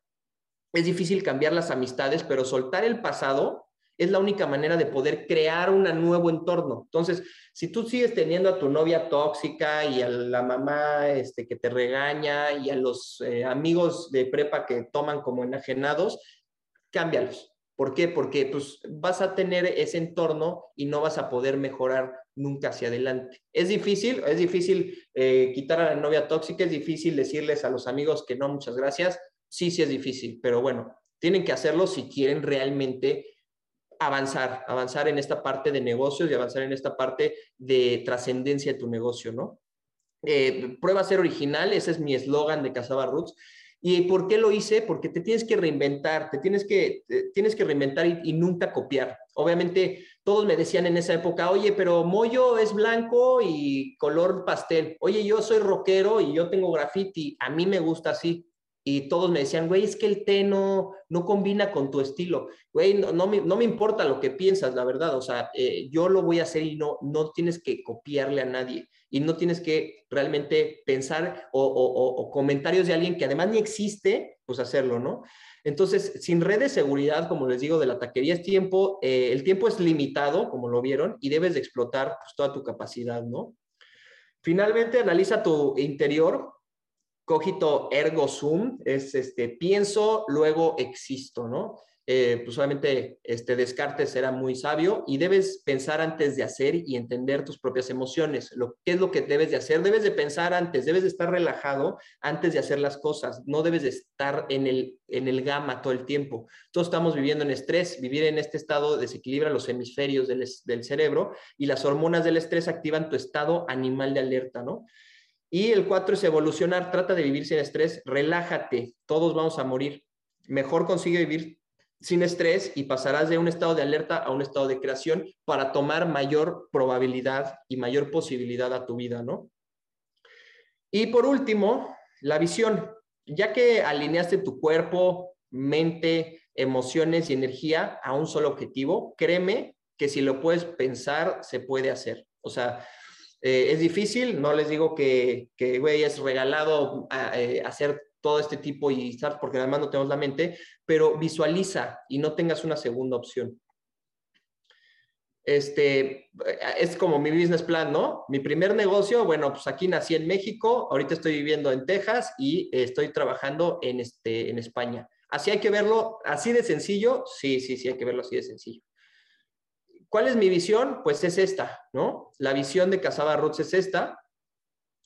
Es difícil cambiar las amistades, pero soltar el pasado es la única manera de poder crear un nuevo entorno. Entonces, si tú sigues teniendo a tu novia tóxica y a la mamá este, que te regaña y a los eh, amigos de prepa que toman como enajenados, cámbialos ¿Por qué? Porque pues, vas a tener ese entorno y no vas a poder mejorar nunca hacia adelante. Es difícil, es difícil eh, quitar a la novia tóxica, es difícil decirles a los amigos que no, muchas gracias. Sí, sí es difícil, pero bueno, tienen que hacerlo si quieren realmente avanzar, avanzar en esta parte de negocios y avanzar en esta parte de trascendencia de tu negocio, ¿no? Eh, prueba a ser original, ese es mi eslogan de Casaba Roots. ¿Y por qué lo hice? Porque te tienes que reinventar, te tienes que, tienes que reinventar y, nunca copiar. Obviamente, todos me decían en esa época, oye, pero Moyo es blanco y color pastel. Oye, yo soy rockero y yo tengo graffiti, a mí me gusta así. Y todos me decían, güey, es que el té no, no combina con tu estilo. Güey, no, no, me, no me importa lo que piensas, la verdad. O sea, eh, yo lo voy a hacer y no, no tienes que copiarle a nadie. Y no tienes que realmente pensar o, o, comentarios de alguien que además ni existe, pues hacerlo, ¿no? Entonces, sin red de seguridad, como les digo, de la taquería es tiempo, eh, el tiempo es limitado, como lo vieron, y debes de explotar pues, toda tu capacidad, ¿no? Finalmente, analiza tu interior, cogito ergo sum, es este, pienso, luego existo, ¿no? Eh, pues obviamente este Descartes era muy sabio y debes pensar antes de hacer y entender tus propias emociones. Lo, ¿Qué es lo que debes de hacer? Debes de pensar antes, debes de estar relajado antes de hacer las cosas. No debes de estar en el, en el gama todo el tiempo. Todos estamos viviendo en estrés. Vivir en este estado desequilibra los hemisferios del, del cerebro y las hormonas del estrés activan tu estado animal de alerta, ¿no? Y el cuatro es evolucionar, trata de vivir sin estrés, relájate, todos vamos a morir. Mejor consigue vivir sin estrés y pasarás de un estado de alerta a un estado de creación para tomar mayor probabilidad y mayor posibilidad a tu vida, ¿no? Y por último, la visión. Ya que alineaste tu cuerpo, mente, emociones y energía a un solo objetivo, créeme que si lo puedes pensar, se puede hacer. O sea, eh, es difícil, no les digo que, que güey, es regalado eh, hacer todo este tipo y estar, porque además no tenemos la mente, pero visualiza y no tengas una segunda opción. Este, es como mi business plan, ¿no? Mi primer negocio, bueno, pues aquí nací en México, ahorita estoy viviendo en Texas y estoy trabajando en, este, en España. Así hay que verlo, así de sencillo, sí, sí, sí, hay que verlo así de sencillo. ¿Cuál es mi visión? Pues es esta, ¿no? La visión de Casaba Roots es esta.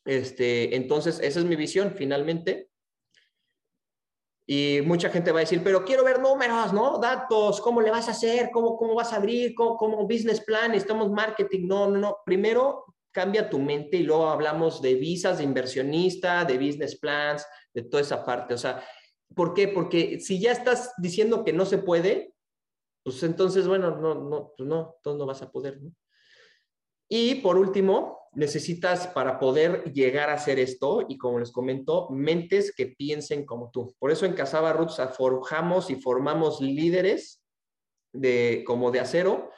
Este, entonces, esa es mi visión finalmente. Y mucha gente va a decir, pero quiero ver números, ¿no? Datos, ¿cómo le vas a hacer? ¿Cómo, cómo vas a abrir? ¿Cómo, ¿Cómo, business plan? Estamos marketing. No, no, no. Primero cambia tu mente y luego hablamos de visas de inversionista, de business plans, de toda esa parte. O sea, ¿por qué? Porque si ya estás diciendo que no se puede, pues entonces, bueno, no, no, pues no, entonces no vas a poder. Y por último, necesitas para poder llegar a hacer esto, y como les comento, mentes que piensen como tú. Por eso en Casaba Roots forjamos y formamos líderes de, como de acero,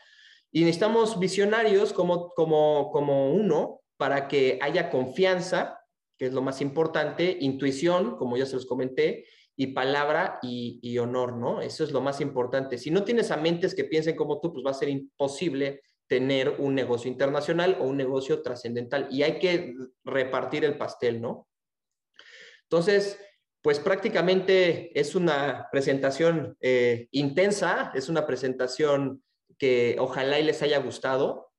y necesitamos visionarios como, como, como uno para que haya confianza, que es lo más importante, intuición, como ya se los comenté, y palabra y, honor, ¿no? Eso es lo más importante. Si no tienes a mentes que piensen como tú, pues va a ser imposible tener un negocio internacional o un negocio trascendental y hay que repartir el pastel, ¿no? Entonces, pues prácticamente es una presentación eh, intensa, es una presentación que ojalá les haya gustado.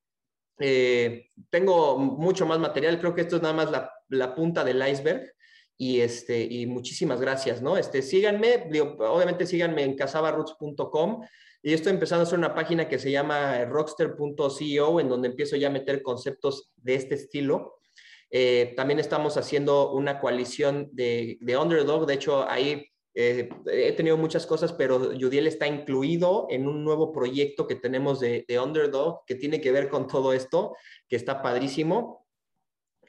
Eh, tengo mucho más material, creo que esto es nada más la punta del iceberg y, este, y muchísimas gracias, ¿no? Este, síganme, obviamente síganme en casabaroots.com y estoy empezando a hacer una página que se llama rockster.co en donde empiezo ya a meter conceptos de este estilo. Eh, también estamos haciendo una coalición de, de underdog, de hecho ahí eh, he tenido muchas cosas, pero Judiel está incluido en un nuevo proyecto que tenemos de, de underdog que tiene que ver con todo esto, que está padrísimo.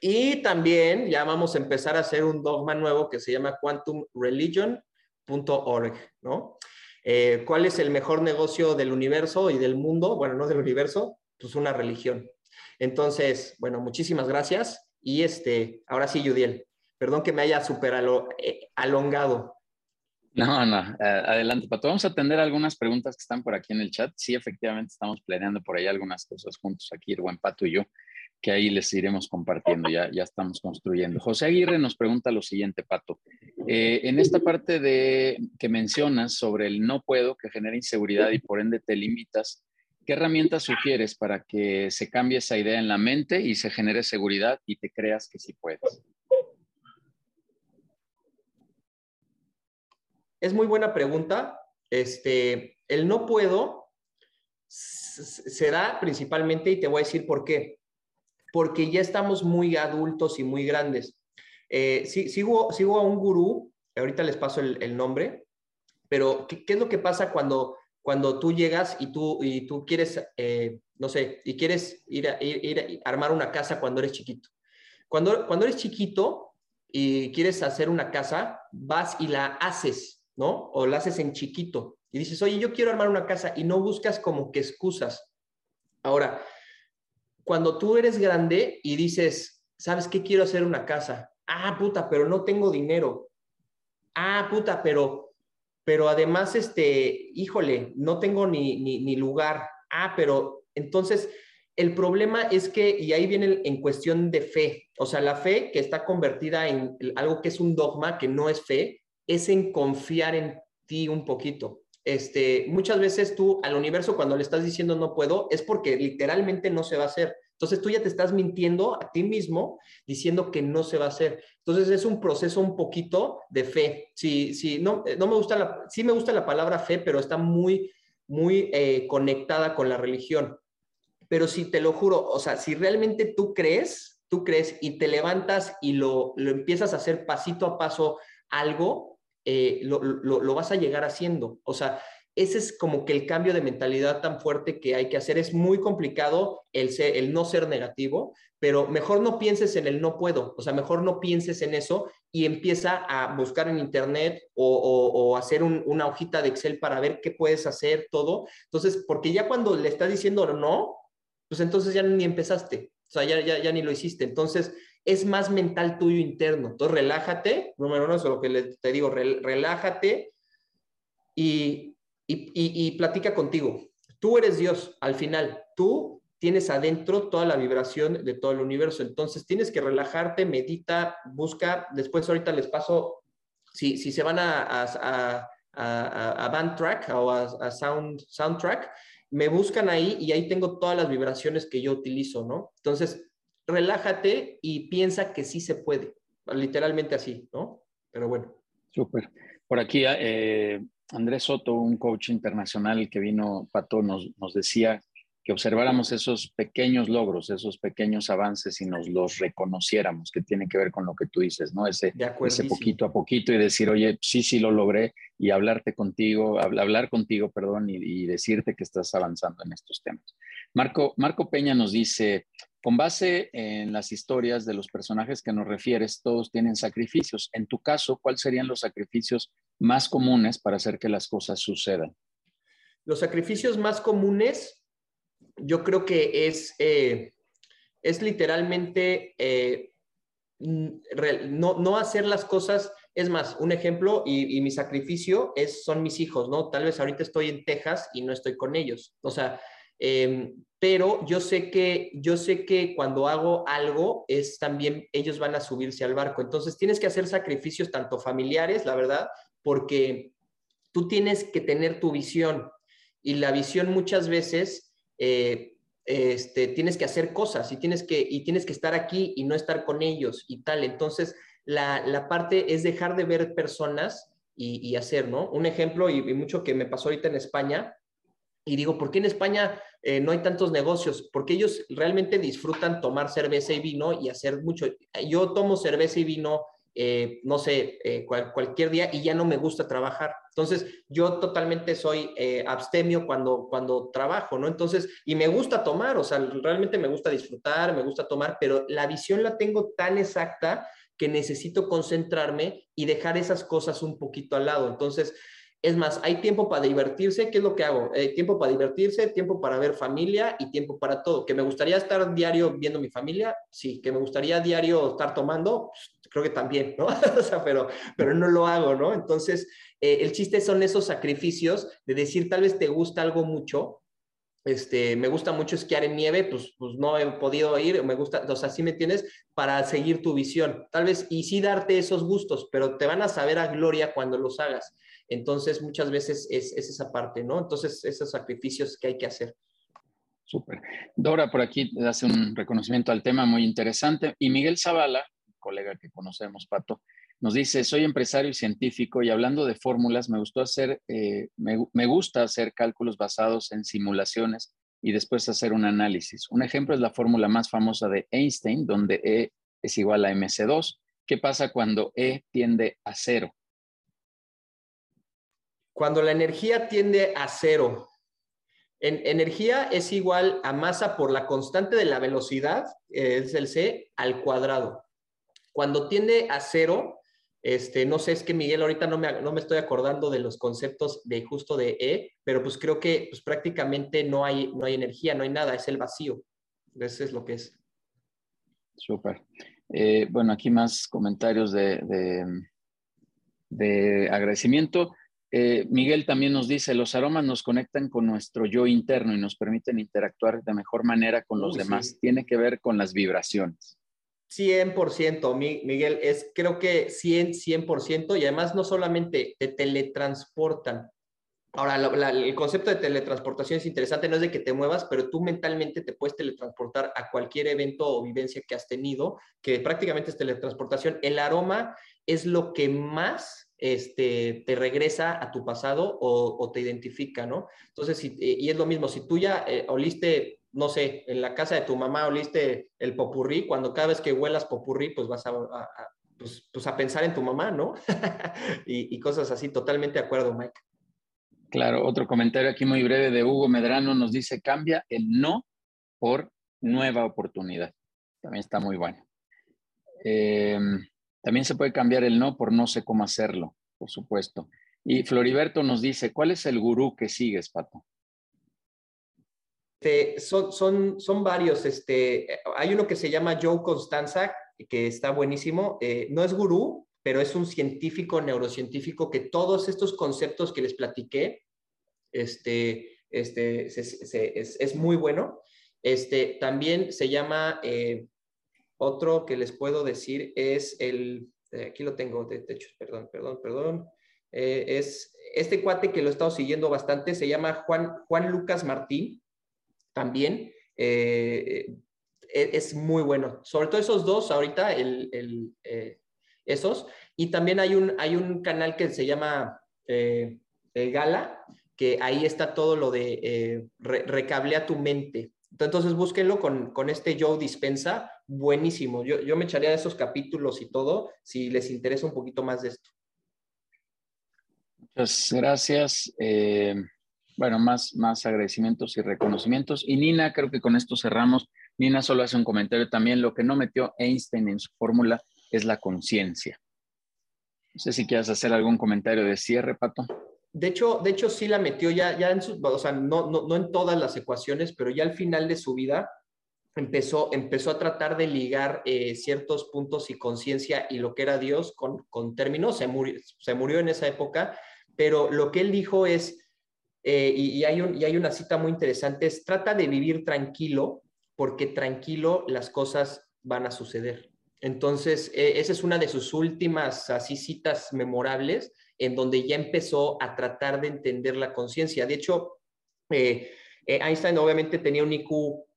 Y también ya vamos a empezar a hacer un dogma nuevo que se llama quantumreligion.org, ¿no? Eh, ¿Cuál es el mejor negocio del universo y del mundo? Bueno, no del universo, pues una religión. Entonces, bueno, muchísimas gracias. Y este, ahora sí, Yudiel, perdón que me haya super eh, alongado. No, no, adelante, Pato. Vamos a atender algunas preguntas que están por aquí en el chat. Sí, efectivamente, estamos planeando por ahí algunas cosas juntos aquí, el buen Pato y yo que ahí les iremos compartiendo, ya, ya estamos construyendo. José Aguirre nos pregunta lo siguiente, Pato. Eh, en esta parte de que mencionas sobre el no puedo, que genera inseguridad y por ende te limitas, ¿qué herramientas sugieres para que se cambie esa idea en la mente y se genere seguridad y te creas que sí puedes? Es muy buena pregunta. Este, el no puedo se da principalmente y te voy a decir por qué porque ya estamos muy adultos y muy grandes. Eh, sigo, sigo a un gurú, ahorita les paso el, nombre, pero ¿qué, es lo que pasa cuando, cuando tú llegas y tú, y tú quieres, eh, no sé, y quieres ir a, ir, a armar una casa cuando eres chiquito? Cuando, cuando eres chiquito, y quieres hacer una casa, vas y la haces, ¿no? O la haces en chiquito. Y dices, oye, yo quiero armar una casa y no buscas como que excusas. Ahora, cuando tú eres grande y dices, ¿sabes qué? Quiero hacer una casa. Ah, puta, pero no tengo dinero. Ah, puta, pero, pero además, este, híjole, no tengo ni, ni, ni lugar. Ah, pero entonces el problema es que, y ahí viene en cuestión de fe, o sea, la fe que está convertida en algo que es un dogma, que no es fe, es en confiar en ti un poquito. Este, muchas veces tú al universo cuando le estás diciendo no puedo, es porque literalmente no se va a hacer. Entonces tú ya te estás mintiendo a ti mismo diciendo que no se va a hacer. Entonces es un proceso un poquito de fe. Sí, sí, no, no me gusta la, sí me gusta la palabra fe, pero está muy, muy eh, conectada con la religión pero si te lo juro, o sea, si realmente tú crees, tú crees y te levantas y lo, lo empiezas a hacer pasito a paso algo, eh, lo, lo, vas a llegar haciendo. O sea, ese es como que el cambio de mentalidad tan fuerte que hay que hacer. Es muy complicado el, no ser negativo, pero mejor no pienses en el no puedo, o sea, mejor no pienses en eso y empieza a buscar en internet o, o, hacer una hojita de Excel para ver qué puedes hacer, todo. Entonces, porque ya cuando le estás diciendo no, pues entonces ya ni empezaste, o sea, ya, ya, ya ni lo hiciste. Entonces, es más mental tuyo interno. Entonces, relájate, número uno, eso es lo que te digo, relájate y, y, y, platica contigo. Tú eres Dios, al final, tú tienes adentro toda la vibración de todo el universo. Entonces, tienes que relajarte, medita, busca, después ahorita les paso, si, si se van a, a, a, a band track o a, sound, soundtrack, me buscan ahí y ahí tengo todas las vibraciones que yo utilizo, ¿no? Entonces, relájate y piensa que sí se puede, literalmente así, ¿no? Pero bueno. Súper. Por aquí, eh, Andrés Soto, un coach internacional que vino, Pato, nos, nos decía que observáramos esos pequeños logros, esos pequeños avances y nos los reconociéramos, que tiene que ver con lo que tú dices, ¿no? Ese, ese poquito a poquito y decir, oye, sí, sí lo logré y hablarte contigo, hablar contigo, perdón, y, decirte que estás avanzando en estos temas. Marco, Marco Peña nos dice, con base en las historias de los personajes que nos refieres, todos tienen sacrificios. En tu caso, ¿cuáles serían los sacrificios más comunes para hacer que las cosas sucedan? Los sacrificios más comunes yo creo que es, eh, es literalmente eh, no, no, hacer las cosas. Es más, un ejemplo y, mi sacrificio es, son mis hijos, ¿no? Tal vez ahorita estoy en Texas y no estoy con ellos. O sea, em, pero yo sé que yo sé que cuando hago algo es también ellos van a subirse al barco. Entonces tienes que hacer sacrificios tanto familiares, la verdad, porque tú tienes que tener tu visión y la visión muchas veces eh, este, tienes que hacer cosas y tienes que, y tienes que estar aquí y no estar con ellos y tal. Entonces, la, la parte es dejar de ver personas y, hacer, ¿no? Un ejemplo, y, mucho que me pasó ahorita en España, y digo, ¿por qué en España eh, no hay tantos negocios? Porque ellos realmente disfrutan tomar cerveza y vino y hacer mucho. Yo tomo cerveza y vino eh, no sé, eh, cualquier día y ya no me gusta trabajar. Entonces, yo totalmente soy eh, abstemio cuando, cuando trabajo, ¿no? Entonces, y me gusta tomar, o sea, realmente me gusta disfrutar, me gusta tomar, pero la visión la tengo tan exacta que necesito concentrarme y dejar esas cosas un poquito al lado. Entonces, es más, hay tiempo para divertirse, ¿qué es lo que hago? Eh, tiempo para divertirse, tiempo para ver familia y tiempo para todo. ¿Que me gustaría estar diario viendo mi familia? Sí. ¿Que me gustaría diario estar tomando? Pues, creo que también, ¿no? o sea, pero, pero no lo hago, ¿no? Entonces, eh, el chiste son esos sacrificios de decir, tal vez te gusta algo mucho, este, me gusta mucho esquiar en nieve, pues, pues no he podido ir, me gusta, o sea, sí me tienes para seguir tu visión, tal vez, y sí darte esos gustos, pero te van a saber a gloria cuando los hagas. Entonces, muchas veces es, esa parte, ¿no? Entonces, esos sacrificios que hay que hacer. Súper. Dora, por aquí hace un reconocimiento al tema muy interesante. Y Miguel Zavala, colega que conocemos, Pato, nos dice, soy empresario y científico y hablando de fórmulas, me, gustó hacer, eh, me, gusta hacer cálculos basados en simulaciones y después hacer un análisis. Un ejemplo es la fórmula más famosa de Einstein, donde E es igual a mc2. ¿Qué pasa cuando E tiende a cero? Cuando la energía tiende a cero, en, energía es igual a masa por la constante de la velocidad, es el c, al cuadrado. Cuando tiende a cero, este, no sé, es que Miguel ahorita no me, no me estoy acordando de los conceptos de justo de E, pero pues creo que pues, prácticamente no hay, no hay energía, no hay nada, es el vacío. Eso es lo que es. Súper. Eh, bueno, aquí más comentarios de, de, agradecimiento. Eh, Miguel también nos dice, los aromas nos conectan con nuestro yo interno y nos permiten interactuar de mejor manera con los demás. Tiene que ver con las vibraciones. 100%, Miguel, es creo que 100, 100% y además no solamente te teletransportan. Ahora, el concepto de teletransportación es interesante, no es de que te muevas, pero tú mentalmente te puedes teletransportar a cualquier evento o vivencia que has tenido, que prácticamente es teletransportación. El aroma es lo que más este, te regresa a tu pasado o, te identifica, ¿no? Entonces, y es lo mismo, si tú ya eh, oliste no sé, en la casa de tu mamá oliste el popurrí, cuando cada vez que huelas popurrí, pues vas a, pues, pues, a pensar en tu mamá, ¿no? y, cosas así, totalmente de acuerdo, Mike. Claro, otro comentario aquí muy breve de Hugo Medrano nos dice, cambia el no por nueva oportunidad. También está muy bueno. Em, también se puede cambiar el no por no sé cómo hacerlo, por supuesto. Y Floriberto nos dice, ¿cuál es el gurú que sigues, Pato? Este, son, varios. Este, hay uno que se llama Joe Constanza, que está buenísimo. Eh, no es gurú, pero es un científico, neurocientífico, que todos estos conceptos que les platiqué, este, es, muy bueno. Este, también se llama, eh, otro que les puedo decir es el, eh, aquí lo tengo, de, hecho, perdón, perdón, perdón. es este cuate que lo he estado siguiendo bastante, se llama Juan, Juan Lucas Martín también. Eh, es muy bueno. Sobre todo esos dos, ahorita, el, eh, esos. Y también hay un, hay un canal que se llama eh, Gala, que ahí está todo lo de recablea tu mente. Entonces búsquenlo con, con, este Joe Dispensa, buenísimo. Yo, yo me echaría de esos capítulos y todo, si les interesa un poquito más de esto. Muchas gracias bueno, más, más agradecimientos y reconocimientos. Y Nina, creo que con esto cerramos. Nina solo hace un comentario también. Lo que no metió Einstein en su fórmula es la conciencia. No sé si quieres hacer algún comentario de cierre, Pato. De hecho, de hecho sí la metió ya, ya en sus, o sea, no, no, no en todas las ecuaciones, pero ya al final de su vida empezó, empezó a tratar de ligar eh, ciertos puntos y conciencia y lo que era Dios con, con términos. Se murió, se murió en esa época, pero lo que él dijo es, eh, y, hay un, y hay una cita muy interesante, es trata de vivir tranquilo, porque tranquilo las cosas van a suceder. Entonces, e, esa es una de sus últimas así citas memorables en donde ya empezó a tratar de entender la conciencia. De hecho, eh, eh, Einstein obviamente tenía un IQ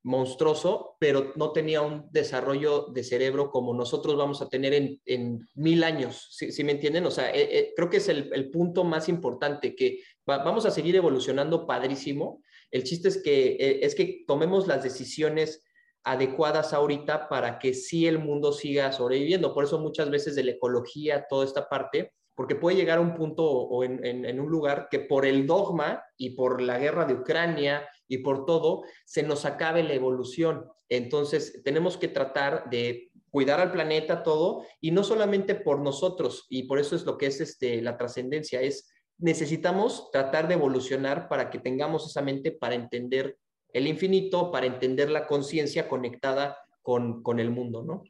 monstruoso, pero no tenía un desarrollo de cerebro como nosotros vamos a tener en, mil años, ¿sí, me entienden? O sea, creo que es el, punto más importante, que vamos a seguir evolucionando padrísimo. El chiste es que, eh, es que tomemos las decisiones adecuadas ahorita para que sí el mundo siga sobreviviendo. Por eso muchas veces de la ecología, toda esta parte, porque puede llegar a un punto o en, un lugar que por el dogma y por la guerra de Ucrania y por todo, se nos acabe la evolución. Entonces, tenemos que tratar de cuidar al planeta todo y no solamente por nosotros, y por eso es lo que es este, la trascendencia, es necesitamos tratar de evolucionar para que tengamos esa mente para entender el infinito, para entender la conciencia conectada con, con, el mundo, ¿no?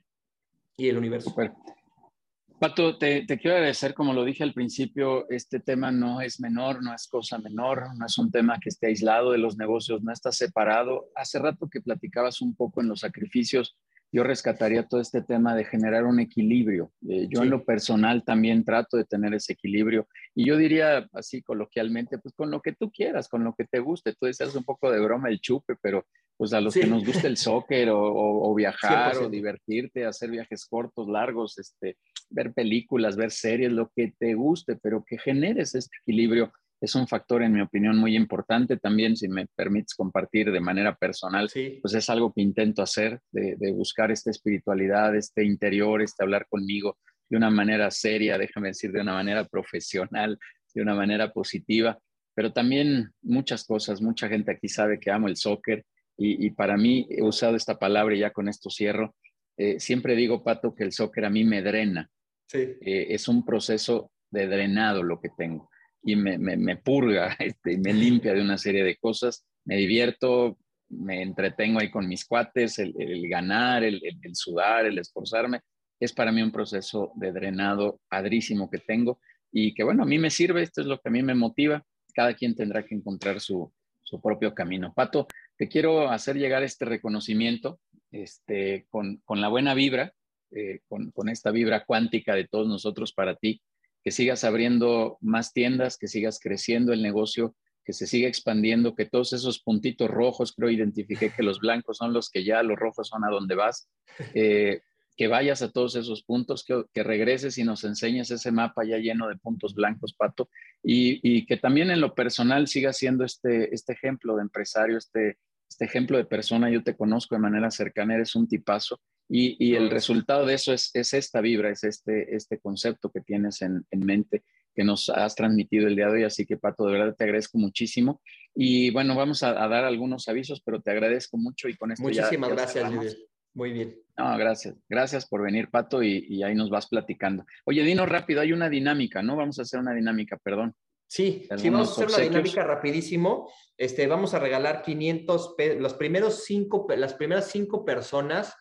Y el universo. Pato, te, te, quiero agradecer, como lo dije al principio, este tema no es menor, no es cosa menor, no es un tema que esté aislado de los negocios, no está separado. Hace rato que platicabas un poco en los sacrificios, yo rescataría todo este tema de generar un equilibrio. Eh, yo en lo personal también trato de tener ese equilibrio y yo diría así coloquialmente, pues con lo que tú quieras, con lo que te guste. Tú decías un poco de broma el chupe, pero pues a los que nos gusta el soccer o, viajar o divertirte, hacer viajes cortos, largos, este, ver películas, ver series, lo que te guste, pero que generes este equilibrio es un factor, en mi opinión, muy importante. También, si me permites compartir de manera personal, pues es algo que intento hacer, de, buscar esta espiritualidad, este interior, este hablar conmigo de una manera seria, déjame decir, de una manera profesional, de una manera positiva, pero también muchas cosas, mucha gente aquí sabe que amo el soccer y, y para mí he usado esta palabra y ya con esto cierro, eh, siempre digo, Pato, que el soccer a mí me drena. Eh, es un proceso de drenado lo que tengo. Y me, me, purga, este, me limpia de una serie de cosas, me divierto, me entretengo ahí con mis cuates, el, ganar, el, el, sudar, el esforzarme, es para mí un proceso de drenado padrísimo que tengo y que bueno, a mí me sirve, esto es lo que a mí me motiva, cada quien tendrá que encontrar su, su propio camino. Pato, te quiero hacer llegar este reconocimiento este, con, con la buena vibra, eh, con, esta vibra cuántica de todos nosotros para ti, que sigas abriendo más tiendas, que sigas creciendo el negocio, que se siga expandiendo, que todos esos puntitos rojos, creo identifiqué que los blancos son los que ya, los rojos son a donde vas, eh, que vayas a todos esos puntos, que, regreses y nos enseñes ese mapa ya lleno de puntos blancos, Pato, y, que también en lo personal siga siendo este, este ejemplo de empresario, este, este ejemplo de persona, yo te conozco de manera cercana, eres un tipazo y, el resultado de eso es, esta vibra, es este, este concepto que tienes en, mente que nos has transmitido el día de hoy. Así que, Pato, de verdad te agradezco muchísimo. Y bueno, vamos a, dar algunos avisos, pero te agradezco mucho y con esto Muchísimas gracias, Muy bien. No, gracias. Gracias por venir, Pato, y, ahí nos vas platicando. Oye, Dino, rápido, hay una dinámica, ¿no? Vamos a hacer una dinámica, perdón. Sí, sí, vamos a hacer una dinámica rapidísimo. Este, vamos a regalar 500 los primeros cinco, las primeras cinco personas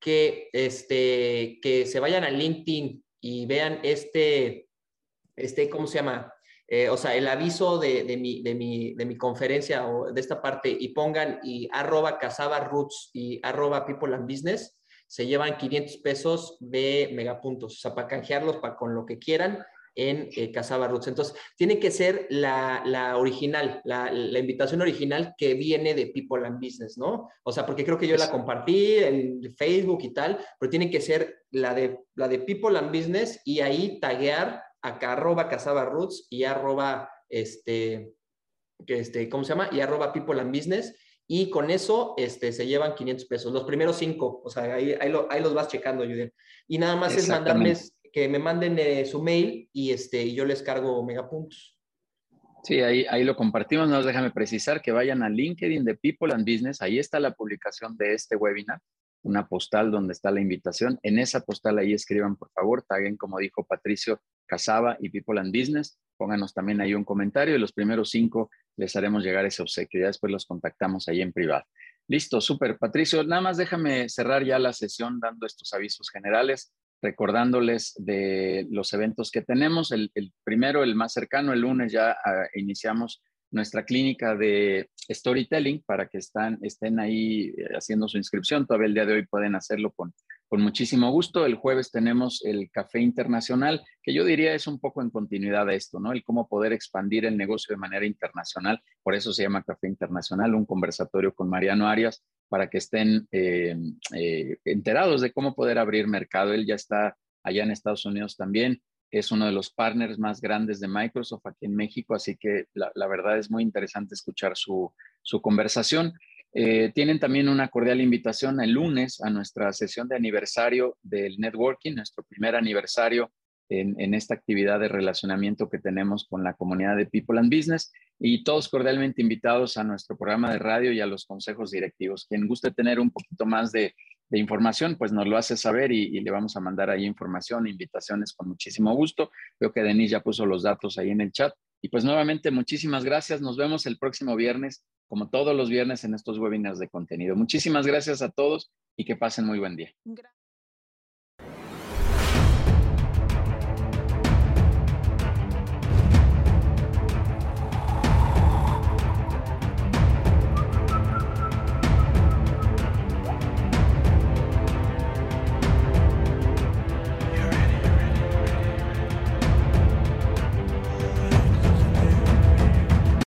que, este, que se vayan a LinkedIn y vean este, este ¿cómo se llama? Eh, o sea, el aviso de, de, mi, de, mi, de mi conferencia o de esta parte y pongan y arroba casaba roots y arroba people and business, se llevan 500 pesos de megapuntos, o sea, para canjearlos para, con lo que quieran en eh, Casaba Roots. Entonces, tiene que ser la, original, la, invitación original que viene de People and Business, ¿no? O sea, porque creo que yo la compartí en Facebook y tal, pero tiene que ser la de, la de People and Business y ahí taguear acá arroba Casaba Roots y arroba este, este, ¿cómo se llama? Y arroba People and Business. Y con eso este, se llevan 500 pesos, los primeros cinco, o sea, ahí, ahí, los vas checando, Judy. Y nada más es mandarme que me manden eh, su mail y este, yo les cargo megapuntos. Sí, ahí, ahí lo compartimos. Nos déjame precisar que vayan a LinkedIn de People and Business. Ahí está la publicación de este webinar, una postal donde está la invitación. En esa postal ahí escriban, por favor, taguen, como dijo Patricio Casaba y People and Business. Pónganos también ahí un comentario y los primeros cinco les haremos llegar ese obsequio. Ya después los contactamos ahí en privado. Listo, súper. Patricio, nada más déjame cerrar ya la sesión dando estos avisos generales recordándoles de los eventos que tenemos. El, primero, el más cercano, el lunes ya ah, iniciamos nuestra clínica de storytelling para que están, estén ahí eh, haciendo su inscripción. Todavía el día de hoy pueden hacerlo con, con muchísimo gusto. El jueves tenemos el Café Internacional, que yo diría es un poco en continuidad a esto, ¿no? El cómo poder expandir el negocio de manera internacional. Por eso se llama Café Internacional, un conversatorio con Mariano Arias, para que estén eh, eh, enterados de cómo poder abrir mercado. Él ya está allá en Estados Unidos también. Es uno de los partners más grandes de Microsoft aquí en México, así que la, verdad es muy interesante escuchar su, conversación. Eh, tienen también una cordial invitación el lunes a nuestra sesión de aniversario del networking, nuestro primer aniversario en, esta actividad de relacionamiento que tenemos con la comunidad de People and Business y todos cordialmente invitados a nuestro programa de radio y a los consejos directivos. Quien guste tener un poquito más de, información, pues nos lo hace saber y, le vamos a mandar ahí información, invitaciones con muchísimo gusto. Veo que Denis ya puso los datos ahí en el chat. Y pues nuevamente, muchísimas gracias. Nos vemos el próximo viernes, como todos los viernes en estos webinars de contenido. Muchísimas gracias a todos y que pasen muy buen día.